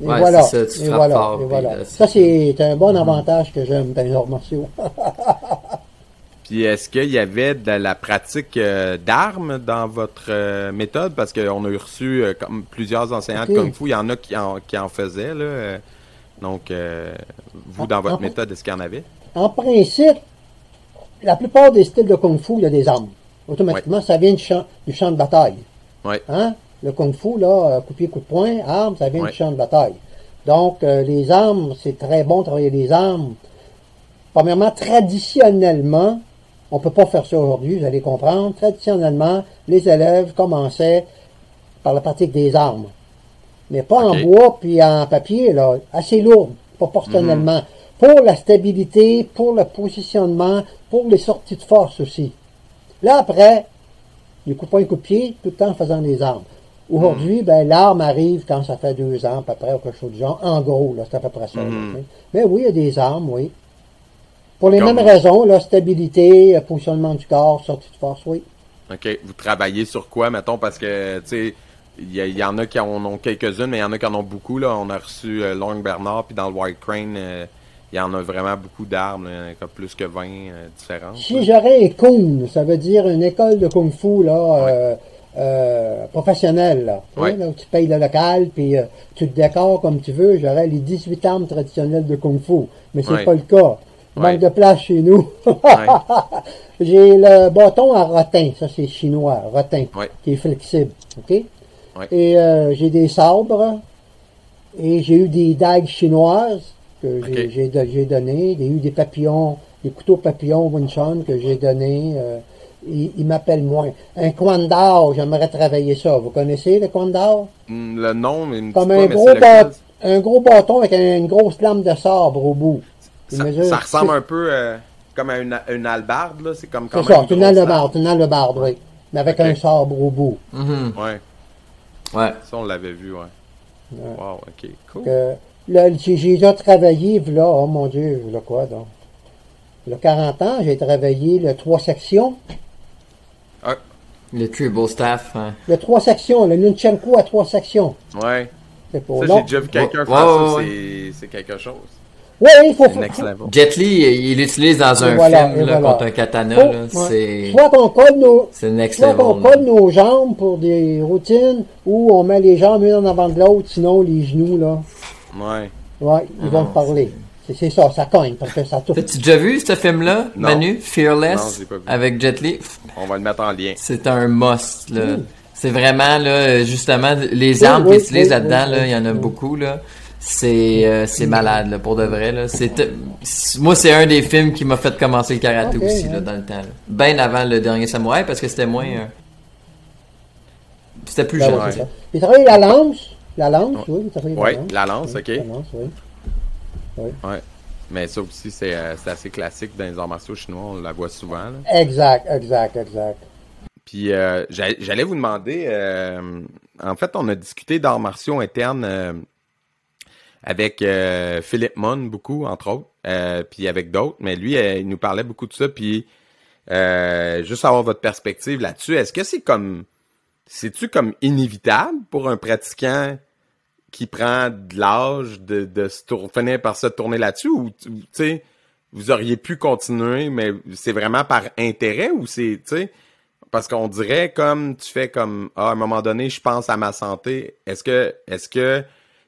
[SPEAKER 4] Et
[SPEAKER 2] Ouais,
[SPEAKER 4] voilà.
[SPEAKER 2] c'est ça, tu
[SPEAKER 4] et voilà,
[SPEAKER 2] fort,
[SPEAKER 4] et voilà.
[SPEAKER 2] là,
[SPEAKER 4] Ça,
[SPEAKER 2] c'est-
[SPEAKER 4] c'est un bon avantage que j'aime dans les arts martiaux.
[SPEAKER 1] Puis est-ce qu'il y avait de la pratique euh, d'armes dans votre euh, méthode? Parce qu'on a reçu euh, comme plusieurs enseignants de. Kung Fu. Il y en a qui en, qui en faisaient. Là. Donc, vous, dans votre
[SPEAKER 4] en-
[SPEAKER 1] méthode, est-ce qu'il y en avait?
[SPEAKER 4] En principe, la plupart des styles de Kung Fu, il y a des armes. Automatiquement, ça vient du champ, du champ de bataille.
[SPEAKER 1] Ouais.
[SPEAKER 4] Hein? Le Kung Fu, là, coup de pied, coup de poing, armes, ça vient
[SPEAKER 1] Ouais.
[SPEAKER 4] du champ de bataille. Donc, les armes, c'est très bon de travailler les armes Premièrement, traditionnellement, on peut pas faire ça aujourd'hui, vous allez comprendre. Traditionnellement, les élèves commençaient par la pratique des armes. Mais pas en bois puis en papier, là, assez lourd, proportionnellement. Pour la stabilité, pour le positionnement, pour les sorties de force aussi. Là, après, les coups de poing, coups de pied, tout le temps en faisant des armes. Aujourd'hui, ben, l'arme arrive quand ça fait deux ans, à peu près, ou quelque chose du genre. En gros, là, c'est à peu près ça.
[SPEAKER 1] Mhm.
[SPEAKER 4] Mais oui, il y a des armes, oui. Pour les
[SPEAKER 1] Comme-
[SPEAKER 4] mêmes raisons, là, stabilité, euh, positionnement du corps, sortie de force, oui.
[SPEAKER 1] OK. Vous travaillez sur quoi, mettons, parce que, tu sais, il y, en a qui en ont quelques-unes, mais il y en a qui en ont beaucoup, là. On a reçu euh, Long Bernard, puis dans le White Crane, euh, il y en a vraiment beaucoup d'armes, plus que 20 euh, différentes.
[SPEAKER 4] Si j'aurais un Kung, ça veut dire une école de Kung Fu là, professionnelle, là, hein, où tu payes le local, puis tu te décores comme tu veux, j'aurais les 18 armes traditionnelles de Kung Fu. Mais c'est
[SPEAKER 1] Ouais.
[SPEAKER 4] pas le cas. Manque de place chez nous. J'ai le bâton à rotin, ça c'est chinois, rotin, qui est flexible. OK?
[SPEAKER 1] Ouais.
[SPEAKER 4] Et euh, j'ai des sabres, et j'ai eu des dagues chinoises que j'ai
[SPEAKER 1] Ok.
[SPEAKER 4] j'ai donné, eu des papillons, des couteaux papillons Wing Chun que j'ai donné. Euh, il il m'appelle moins. Un Kwandao, j'aimerais travailler ça. Vous connaissez le Kwandao?
[SPEAKER 1] Hmm, Le nom, mais une
[SPEAKER 4] Comme un
[SPEAKER 1] pas,
[SPEAKER 4] gros, un gros bâton avec un- une grosse lame de sabre au bout.
[SPEAKER 1] Ça, ressemble un peu euh, comme à une, une albarde, là. C'est comme quand
[SPEAKER 4] C'est
[SPEAKER 1] même.
[SPEAKER 4] ça, c'est une
[SPEAKER 1] grosse
[SPEAKER 4] albarde, c'est une albarde, oui. Mais avec un sabre au bout.
[SPEAKER 2] Mhm.
[SPEAKER 1] arme. Ouais,
[SPEAKER 2] Ouais.
[SPEAKER 1] ça, on l'avait vu, ouais.
[SPEAKER 4] Ouais.
[SPEAKER 1] Wow, OK, cool.
[SPEAKER 4] Que, là, j'ai déjà travaillé, là, oh mon Dieu, là quoi, donc? Il y a 40 ans, j'ai travaillé le trois sections.
[SPEAKER 1] Ah,
[SPEAKER 2] Le Triple Staff. hein.
[SPEAKER 4] Le trois sections, le Nunchenko à trois sections.
[SPEAKER 1] ouais.
[SPEAKER 4] C'est pas
[SPEAKER 1] Ça, j'ai déjà vu quelqu'un
[SPEAKER 2] Ouais,
[SPEAKER 1] faire
[SPEAKER 2] ouais,
[SPEAKER 1] ça, c'est quelque chose.
[SPEAKER 4] Oui, il faut,
[SPEAKER 1] C'est next level.
[SPEAKER 2] Jet Li, il l'utilise dans
[SPEAKER 4] Et
[SPEAKER 2] un
[SPEAKER 4] voilà,
[SPEAKER 2] film là,
[SPEAKER 4] voilà.
[SPEAKER 2] contre un katana.
[SPEAKER 4] faut-
[SPEAKER 2] là.
[SPEAKER 4] ouais.
[SPEAKER 2] C'est
[SPEAKER 4] soit qu'on colle nos,
[SPEAKER 2] c'est next
[SPEAKER 4] soit qu'on
[SPEAKER 2] level.
[SPEAKER 4] colle nos jambes pour des routines, ou on met les jambes une en avant de l'autre, sinon les genoux, là,
[SPEAKER 1] Ouais.
[SPEAKER 4] ouais, ils vont
[SPEAKER 2] non,
[SPEAKER 4] te parler. C'est c'est ça, ça cogne, parce que ça touche.
[SPEAKER 2] T'as-tu déjà vu ce film-là,
[SPEAKER 1] Non.
[SPEAKER 2] Manu?
[SPEAKER 1] Non,
[SPEAKER 2] Fearless?
[SPEAKER 1] j'ai pas vu.
[SPEAKER 2] avec Jet Li?
[SPEAKER 1] On va le mettre en lien.
[SPEAKER 2] C'est un must, là.
[SPEAKER 4] Mm.
[SPEAKER 2] C'est vraiment, là, justement, les
[SPEAKER 4] Oui,
[SPEAKER 2] armes
[SPEAKER 4] oui,
[SPEAKER 2] qu'ils utilisent
[SPEAKER 4] oui,
[SPEAKER 2] là-dedans,
[SPEAKER 4] oui,
[SPEAKER 2] là,
[SPEAKER 4] oui,
[SPEAKER 2] il y en a
[SPEAKER 4] oui.
[SPEAKER 2] beaucoup, là. C'est euh, c'est malade, là, pour de vrai, là. C'est, euh, moi, c'est un des films qui m'a fait commencer le karaté aussi, là, dans le temps. Bien avant le dernier samouraï, parce que c'était moins... euh, c'était plus
[SPEAKER 4] Ben
[SPEAKER 2] jeune.
[SPEAKER 4] oui,
[SPEAKER 1] ouais.
[SPEAKER 4] J'ai travaillé la lance, la lance, oui,
[SPEAKER 1] Ouais,
[SPEAKER 4] la lance.
[SPEAKER 1] la lance,
[SPEAKER 4] Oui,
[SPEAKER 1] ok.
[SPEAKER 4] La lance, oui.
[SPEAKER 1] Ouais. Mais ça aussi, c'est euh, c'est assez classique dans les arts martiaux chinois. On la voit souvent. Là.
[SPEAKER 4] Exact, exact, exact.
[SPEAKER 1] Puis euh, j'a- j'allais vous demander, euh, en fait, on a discuté d'arts martiaux internes euh, avec euh, Philippe Munn beaucoup, entre autres, euh, puis avec d'autres, mais lui, euh, il nous parlait beaucoup de ça, puis euh, juste avoir votre perspective là-dessus. Est-ce que c'est comme, c'est-tu comme inévitable pour un pratiquant qui prend de l'âge de, de se tour- finir par se tourner là-dessus, ou, tu sais, vous auriez pu continuer, mais c'est vraiment par intérêt ou c'est, tu sais, parce qu'on dirait comme tu fais comme ah, à un moment donné, je pense à ma santé. Est-ce que est-ce que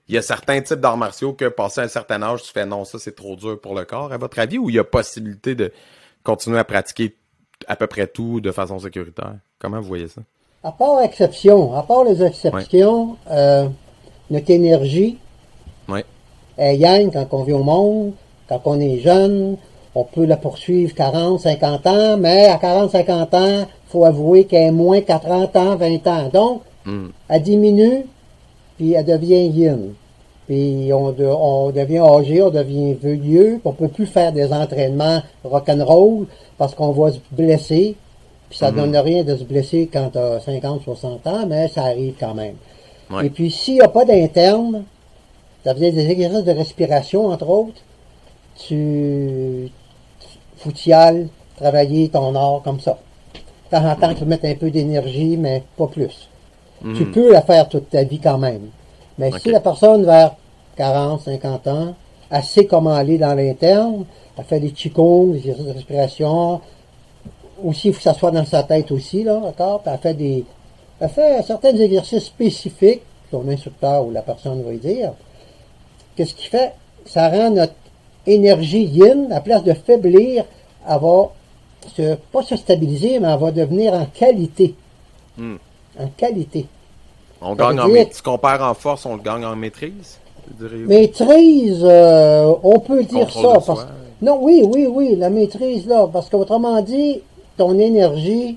[SPEAKER 1] il y a certains types d'arts martiaux que passé un certain âge, tu fais non, ça c'est trop dur pour le corps, à votre avis, ou il y a possibilité de continuer à pratiquer à peu près tout de façon sécuritaire? Comment vous voyez ça?
[SPEAKER 4] À part exception, à part les exceptions, euh, notre énergie
[SPEAKER 1] Ouais.
[SPEAKER 4] est yang quand on vit au monde, quand on est jeune, on peut la poursuivre 40, 50 ans, mais à 40, 50 ans, faut avouer qu'elle est moins qu'à 30 ans, 20 ans. Donc,
[SPEAKER 1] Hmm.
[SPEAKER 4] elle diminue, puis elle devient yin. Puis on, de- on devient âgé, on devient vieux, puis on peut plus faire des entraînements rock'n'roll parce qu'on va se blesser. Puis ça donne rien de se blesser quand tu as 50, 60 ans, mais ça arrive quand même.
[SPEAKER 1] Ouais.
[SPEAKER 4] Et puis s'il n'y a pas d'interne, ça faisait des exercices de respiration, entre autres, tu, ailles travailler ton art comme ça. De temps en temps, tu mettre un peu d'énergie, mais pas plus. Tu
[SPEAKER 1] Mhm.
[SPEAKER 4] peux la faire toute ta vie quand même. Mais si la personne vers 40, 50 ans, elle sait comment aller dans l'interne, elle fait des qigong, des exercices de respiration, aussi, il faut que ça soit dans sa tête aussi, là, d'accord? Puis elle fait des, elle fait certains exercices spécifiques, son instructeur ou la personne va y dire. Qu'est-ce qui fait? Ça rend notre énergie yin, à place de faiblir, elle va se, pas se stabiliser, mais elle va devenir en qualité.
[SPEAKER 1] Hmm.
[SPEAKER 4] En qualité.
[SPEAKER 1] On
[SPEAKER 4] Ça
[SPEAKER 1] gagne en maîtrise. Tu compares en force, on le gagne en maîtrise?
[SPEAKER 4] Maîtrise, euh, on peut dire ça,
[SPEAKER 1] de
[SPEAKER 4] parce
[SPEAKER 1] soi.
[SPEAKER 4] Non, oui, oui, oui, la maîtrise, là. Parce qu'autrement dit, ton énergie,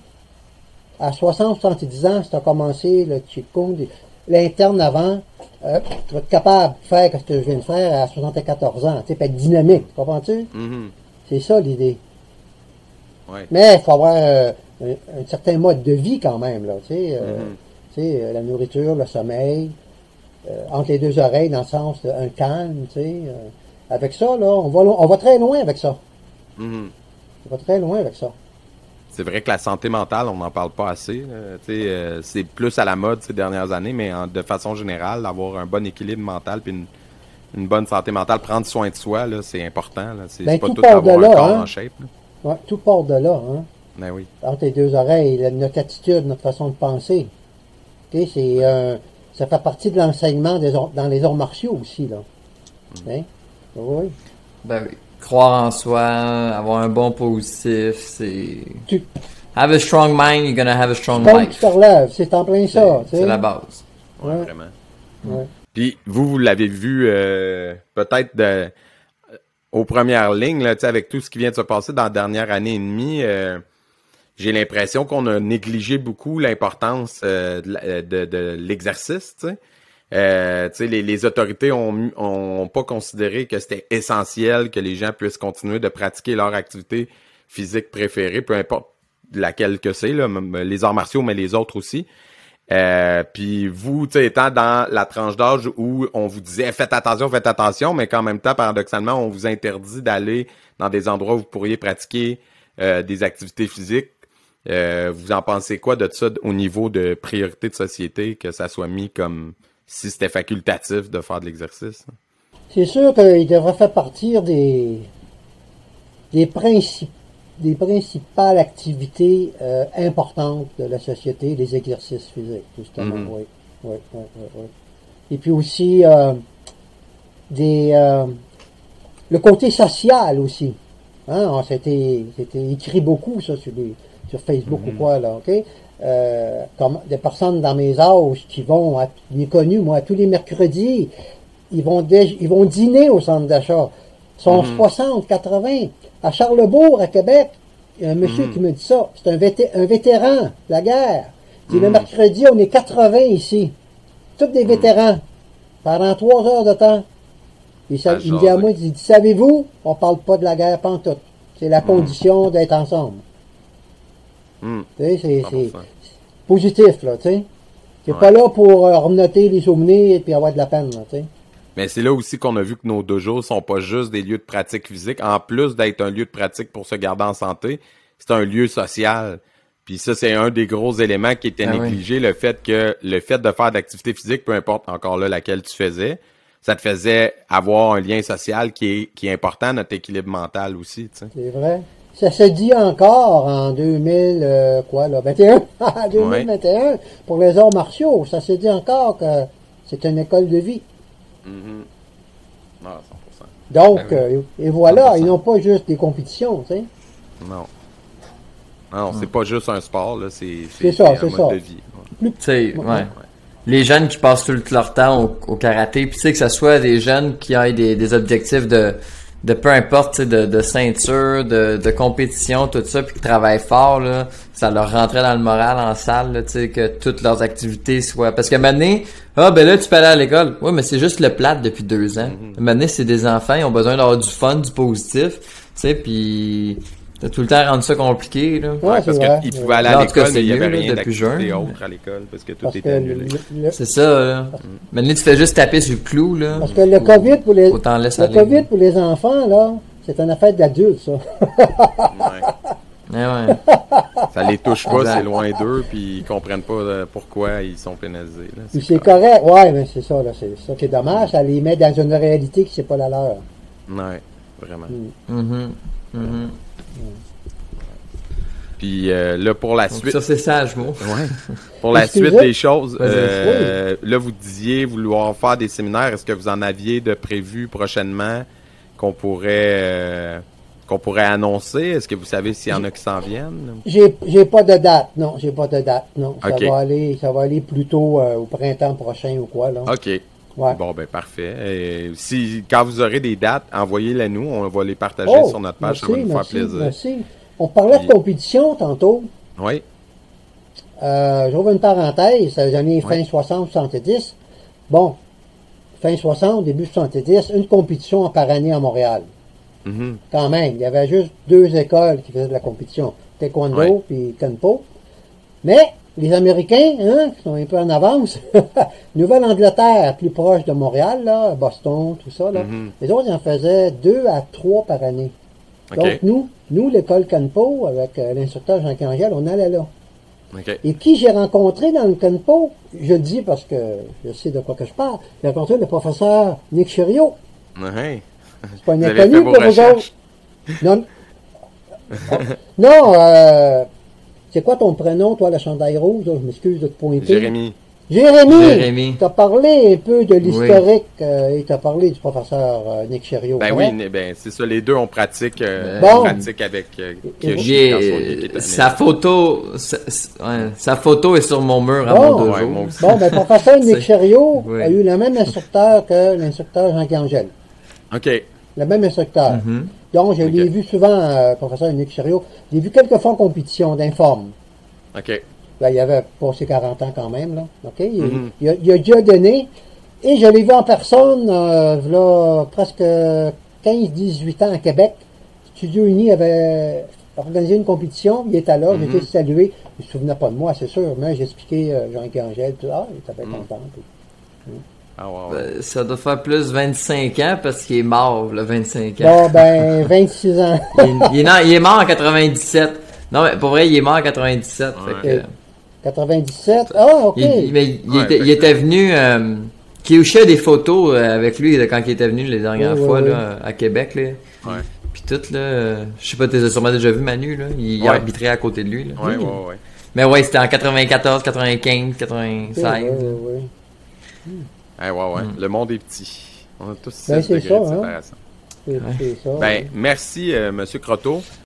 [SPEAKER 4] à 60, 70 ans, si tu as commencé le Qigong, l'interne avant, euh, tu vas être capable de faire ce que je viens de faire à 74 ans. Tu sais, être dynamique, comprends-tu?
[SPEAKER 1] Mhm.
[SPEAKER 4] C'est ça l'idée.
[SPEAKER 1] Ouais.
[SPEAKER 4] Mais il faut avoir euh, un, un certain mode de vie quand même, là. Tu sais, euh,
[SPEAKER 1] Mhm.
[SPEAKER 4] euh, la nourriture, le sommeil, euh, entre les deux oreilles, dans le sens d'un calme, tu sais. euh, avec ça, là, on va, on va très loin avec ça.
[SPEAKER 1] Mhm.
[SPEAKER 4] On va très loin avec ça.
[SPEAKER 1] C'est vrai que la santé mentale, on n'en parle pas assez. c'est plus à la mode ces dernières années, mais en- de façon générale, d'avoir un bon équilibre mental puis une, une bonne santé mentale, prendre soin de soi, c'est important. C'est
[SPEAKER 4] Ben,
[SPEAKER 1] c'est pas
[SPEAKER 4] tout
[SPEAKER 1] tout avoir un corps
[SPEAKER 4] hein.
[SPEAKER 1] en shape.
[SPEAKER 4] Ouais, tout part de là, hein.
[SPEAKER 1] Ben oui.
[SPEAKER 4] Entre les deux oreilles, notre attitude, notre façon de penser. Tu sais, c'est, euh, ça fait partie de l'enseignement dans les arts martiaux aussi, là. Hein? Oui.
[SPEAKER 2] Ben oui. Croire en soi, avoir un bon positif, c'est...
[SPEAKER 4] Tu,
[SPEAKER 2] Have a strong mind, you're gonna have a strong
[SPEAKER 4] Comme tu
[SPEAKER 2] life.
[SPEAKER 4] te relèves, c'est en plein ça.
[SPEAKER 2] C'est la base.
[SPEAKER 1] Ouais,
[SPEAKER 4] Ouais.
[SPEAKER 1] vraiment.
[SPEAKER 4] Ouais.
[SPEAKER 1] Puis vous, vous l'avez vu euh, peut-être de, euh, aux premières lignes, là, tu sais, avec tout ce qui vient de se passer dans la dernière année et demie. euh, j'ai l'impression qu'on a négligé beaucoup l'importance euh, de, la- de- de l'exercice. Euh, les, les autorités ont, ont pas considéré que c'était essentiel que les gens puissent continuer de pratiquer leur activité physique préférée, peu importe laquelle que c'est, les arts martiaux, mais les autres aussi. Euh, puis vous, étant dans la tranche d'âge où on vous disait faites attention, faites attention, mais qu'en même temps, paradoxalement, on vous interdit d'aller dans des endroits où vous pourriez pratiquer euh, des activités physiques. Euh, vous en pensez quoi de ça au niveau de priorité de société, que ça soit mis comme si c'était facultatif de faire de l'exercice?
[SPEAKER 4] C'est sûr qu'il devrait faire partir des, des, principes, des principales activités euh, importantes de la société, les exercices physiques, justement.
[SPEAKER 1] Mhm.
[SPEAKER 4] Oui, oui, oui, oui, oui. Et puis aussi euh, des, euh, le côté social aussi. Hein, c'était, c'était écrit beaucoup ça sur, les, sur Facebook ou quoi là, ok? Euh, comme des personnes dans mes âges qui vont, à, les connus moi, tous les mercredis, ils vont, ils vont dîner au centre d'achat. Ils sont 60, 80. À Charlebourg, à Québec, il y a un monsieur qui me dit ça. C'est un, vété- un vétéran de la guerre. Il dit, le mercredi, on est 80 ici. Tous des vétérans. Pendant trois heures de temps. Il, il me dit à moi, il dit, savez-vous, on parle pas de la guerre pantoute. C'est la condition d'être ensemble.
[SPEAKER 1] Hmm,
[SPEAKER 4] c'est,
[SPEAKER 1] 100%.
[SPEAKER 4] c'est positif, là, tu sais.
[SPEAKER 1] Ouais.
[SPEAKER 4] pas là pour euh, renoter les souvenirs et puis avoir de la peine, là, tu sais.
[SPEAKER 1] Mais c'est là aussi qu'on a vu que nos dojos sont pas juste des lieux de pratique physique. En plus d'être un lieu de pratique pour se garder en santé, c'est un lieu social. Puis ça, c'est un des gros éléments qui était
[SPEAKER 2] Ah oui.
[SPEAKER 1] négligé, le fait que le fait de faire d'activité physique, peu importe encore là laquelle tu faisais, ça te faisait avoir un lien social qui est, qui est important à notre équilibre mental aussi, tu sais.
[SPEAKER 4] C'est vrai. Ça se dit encore en 2000, euh, quoi, là, 21, en 2021, pour les arts martiaux. Ça se dit encore que c'est une école de vie.
[SPEAKER 1] Ah, 100%.
[SPEAKER 4] Donc,
[SPEAKER 2] Ah
[SPEAKER 4] euh, et voilà,
[SPEAKER 1] 100%.
[SPEAKER 4] ils n'ont pas juste des compétitions, tu sais.
[SPEAKER 1] Non. Non, c'est pas juste un sport, là, c'est un mode
[SPEAKER 4] ça.
[SPEAKER 1] de vie. ouais.
[SPEAKER 2] Tu sais, ouais. Les jeunes qui passent tout leur temps au, au karaté, puis tu sais que ce soit des jeunes qui aient des, des objectifs de, de peu importe, tu sais, de, de ceinture, de, de compétition, tout ça, puis qui travaillent fort, là, ça leur rentrait dans le moral en salle, là, tu sais, que toutes leurs activités soient... Parce que maintenant, ah ben là, tu peux aller à l'école. Oui, mais c'est juste le plat depuis deux ans. Maintenant, c'est des enfants, ils ont besoin d'avoir du fun, du positif, tu sais, puis t'as tout le temps rendu ça compliqué, là.
[SPEAKER 4] Ouais,
[SPEAKER 1] parce qu'ils pouvaient aller à l'école, mais
[SPEAKER 2] c'est
[SPEAKER 1] il n'y avait rien
[SPEAKER 2] depuis
[SPEAKER 1] d'activité
[SPEAKER 2] jeune.
[SPEAKER 1] autre à l'école, parce que tout
[SPEAKER 4] Parce
[SPEAKER 1] était annulé.
[SPEAKER 4] le,
[SPEAKER 2] C'est ça, là. Maintenant, tu fais juste taper sur le clou, là.
[SPEAKER 4] parce que le COVID pour les, le
[SPEAKER 2] aller.
[SPEAKER 4] COVID pour les enfants, là, c'est une affaire d'adultes, ça.
[SPEAKER 1] Ouais.
[SPEAKER 2] Ouais, ouais.
[SPEAKER 1] Ça les touche pas, c'est loin d'eux, puis ils comprennent pas euh, pourquoi ils sont pénalisés.
[SPEAKER 4] C'est correct, ouais, mais c'est ça, là, c'est ça qui est dommage, ça les met dans une réalité qui c'est pas la leur.
[SPEAKER 1] Ouais, vraiment.
[SPEAKER 2] Mhm. Mhm.
[SPEAKER 1] Puis euh, là, pour la
[SPEAKER 2] Donc,
[SPEAKER 1] suite,
[SPEAKER 2] ça, c'est sage,
[SPEAKER 1] ouais, pour la suite des choses, euh, là, vous disiez vouloir faire des séminaires. Est-ce que vous en aviez de prévu prochainement qu'on pourrait euh, qu'on pourrait annoncer? Est-ce que vous savez s'il y en a qui s'en viennent?
[SPEAKER 4] J'ai, j'ai pas de date, non, j'ai pas de date, non. Ça va aller, ça va aller plutôt euh, au printemps prochain ou quoi, là.
[SPEAKER 1] OK.
[SPEAKER 4] Ouais.
[SPEAKER 1] Bon, ben parfait. Et si quand vous aurez des dates, envoyez-les nous. On va les partager
[SPEAKER 4] Oh,
[SPEAKER 1] sur notre page. ça
[SPEAKER 4] merci,
[SPEAKER 1] va nous faire plaisir.
[SPEAKER 4] merci. On parlait
[SPEAKER 1] Puis-
[SPEAKER 4] de compétition tantôt.
[SPEAKER 1] Oui.
[SPEAKER 4] Euh, J'ouvre une parenthèse, les années fin
[SPEAKER 1] Ouais.
[SPEAKER 4] 60-70. Bon, fin 60, début 70, une compétition par année à Montréal.
[SPEAKER 1] Mhm.
[SPEAKER 4] Quand même, il y avait juste deux écoles qui faisaient de la compétition, Taekwondo
[SPEAKER 1] Ouais.
[SPEAKER 4] puis Kenpo. Mais les Américains, hein, qui sont un peu en avance, Nouvelle-Angleterre, plus proche de Montréal, là, Boston, tout ça, là,
[SPEAKER 1] Mhm.
[SPEAKER 4] les autres, ils en faisaient deux à trois par année. Donc, nous, nous, l'école Kenpo, avec euh, l'instructeur Jean Angèle, on allait là.
[SPEAKER 1] OK.
[SPEAKER 4] Et qui j'ai rencontré dans le Kenpo, je le dis parce que je sais de quoi que je parle, j'ai rencontré le professeur Nick Chériot.
[SPEAKER 1] Ouais.
[SPEAKER 4] C'est pas un inconnu pour vous autres. Non, non euh, c'est quoi ton prénom, toi, la chandail rouge? là? Je m'excuse de te pointer.
[SPEAKER 1] Jérémy.
[SPEAKER 4] Jérémy!
[SPEAKER 2] Jérémy.
[SPEAKER 4] Tu as parlé un peu de l'historique euh, et tu as parlé du professeur euh, Nick Chériot.
[SPEAKER 1] Ben
[SPEAKER 4] correct?
[SPEAKER 1] oui, ben c'est ça. Les deux, on pratique, euh,
[SPEAKER 4] Bon.
[SPEAKER 1] on pratique avec euh, Kiyoshi
[SPEAKER 2] sa photo, sa, photo est sur mon mur à
[SPEAKER 4] Bon.
[SPEAKER 2] mon dojo.
[SPEAKER 1] Ouais, moi aussi.
[SPEAKER 4] Bon, ben, le professeur Nick Chériot
[SPEAKER 2] Oui.
[SPEAKER 4] a eu le même instructeur que l'instructeur Jean Angèle.
[SPEAKER 1] OK.
[SPEAKER 4] Le même instructeur.
[SPEAKER 2] Mhm.
[SPEAKER 4] Donc, je l'ai vu souvent, euh, professeur Nick Chériot. Je l'ai vu quelques fois en compétition d'informe.
[SPEAKER 1] OK.
[SPEAKER 4] Là, il avait passé 40 ans quand même, là. OK? Il,
[SPEAKER 1] Mhm.
[SPEAKER 4] il a, il a déjà donné. Et je l'ai vu en personne, euh, là, presque 15-18 ans à Québec. Studio Uni avait organisé une compétition. Il était là. J'ai
[SPEAKER 1] Mhm.
[SPEAKER 4] été salué. Il se souvenait pas de moi, c'est sûr. Mais j'ai expliqué euh, Jean-Guy Angèle. Tout, ah, il était bien
[SPEAKER 1] Mhm.
[SPEAKER 4] content. puis-
[SPEAKER 1] Ah.
[SPEAKER 2] Euh, Ça doit faire plus 25 ans parce qu'il est mort, le 25 ans.
[SPEAKER 4] Bon, ben, 26 ans.
[SPEAKER 2] il, il est, non, il est mort en 97. Non, mais pour vrai, il est mort en 97. fait que,
[SPEAKER 1] Ouais.
[SPEAKER 2] euh,
[SPEAKER 4] 97. Ah, OK.
[SPEAKER 2] il, mais il
[SPEAKER 1] Ouais,
[SPEAKER 2] était, venu. Euh, a des photos euh, avec lui là, quand il était venu les dernières
[SPEAKER 4] Oui, oui,
[SPEAKER 2] fois
[SPEAKER 4] oui.
[SPEAKER 2] là, à Québec. Là.
[SPEAKER 1] Ouais.
[SPEAKER 2] Puis tout, là. Je sais pas, t'as sûrement déjà vu Manu, là. Il,
[SPEAKER 1] Ouais.
[SPEAKER 2] arbitrait à côté de lui, là.
[SPEAKER 1] Ouais, ouais, ouais.
[SPEAKER 2] Mais ouais, c'était en 94, 95,
[SPEAKER 4] OK,
[SPEAKER 2] 96.
[SPEAKER 4] Ouais, ouais, ouais.
[SPEAKER 1] Ouais, ouais, ouais.
[SPEAKER 2] Mm.
[SPEAKER 1] Le monde est petit. On a tous 6
[SPEAKER 4] Ben, c'est
[SPEAKER 1] degrés
[SPEAKER 4] ça,
[SPEAKER 1] de
[SPEAKER 4] hein.
[SPEAKER 1] séparation. Ben, merci, euh, Monsieur Croteau.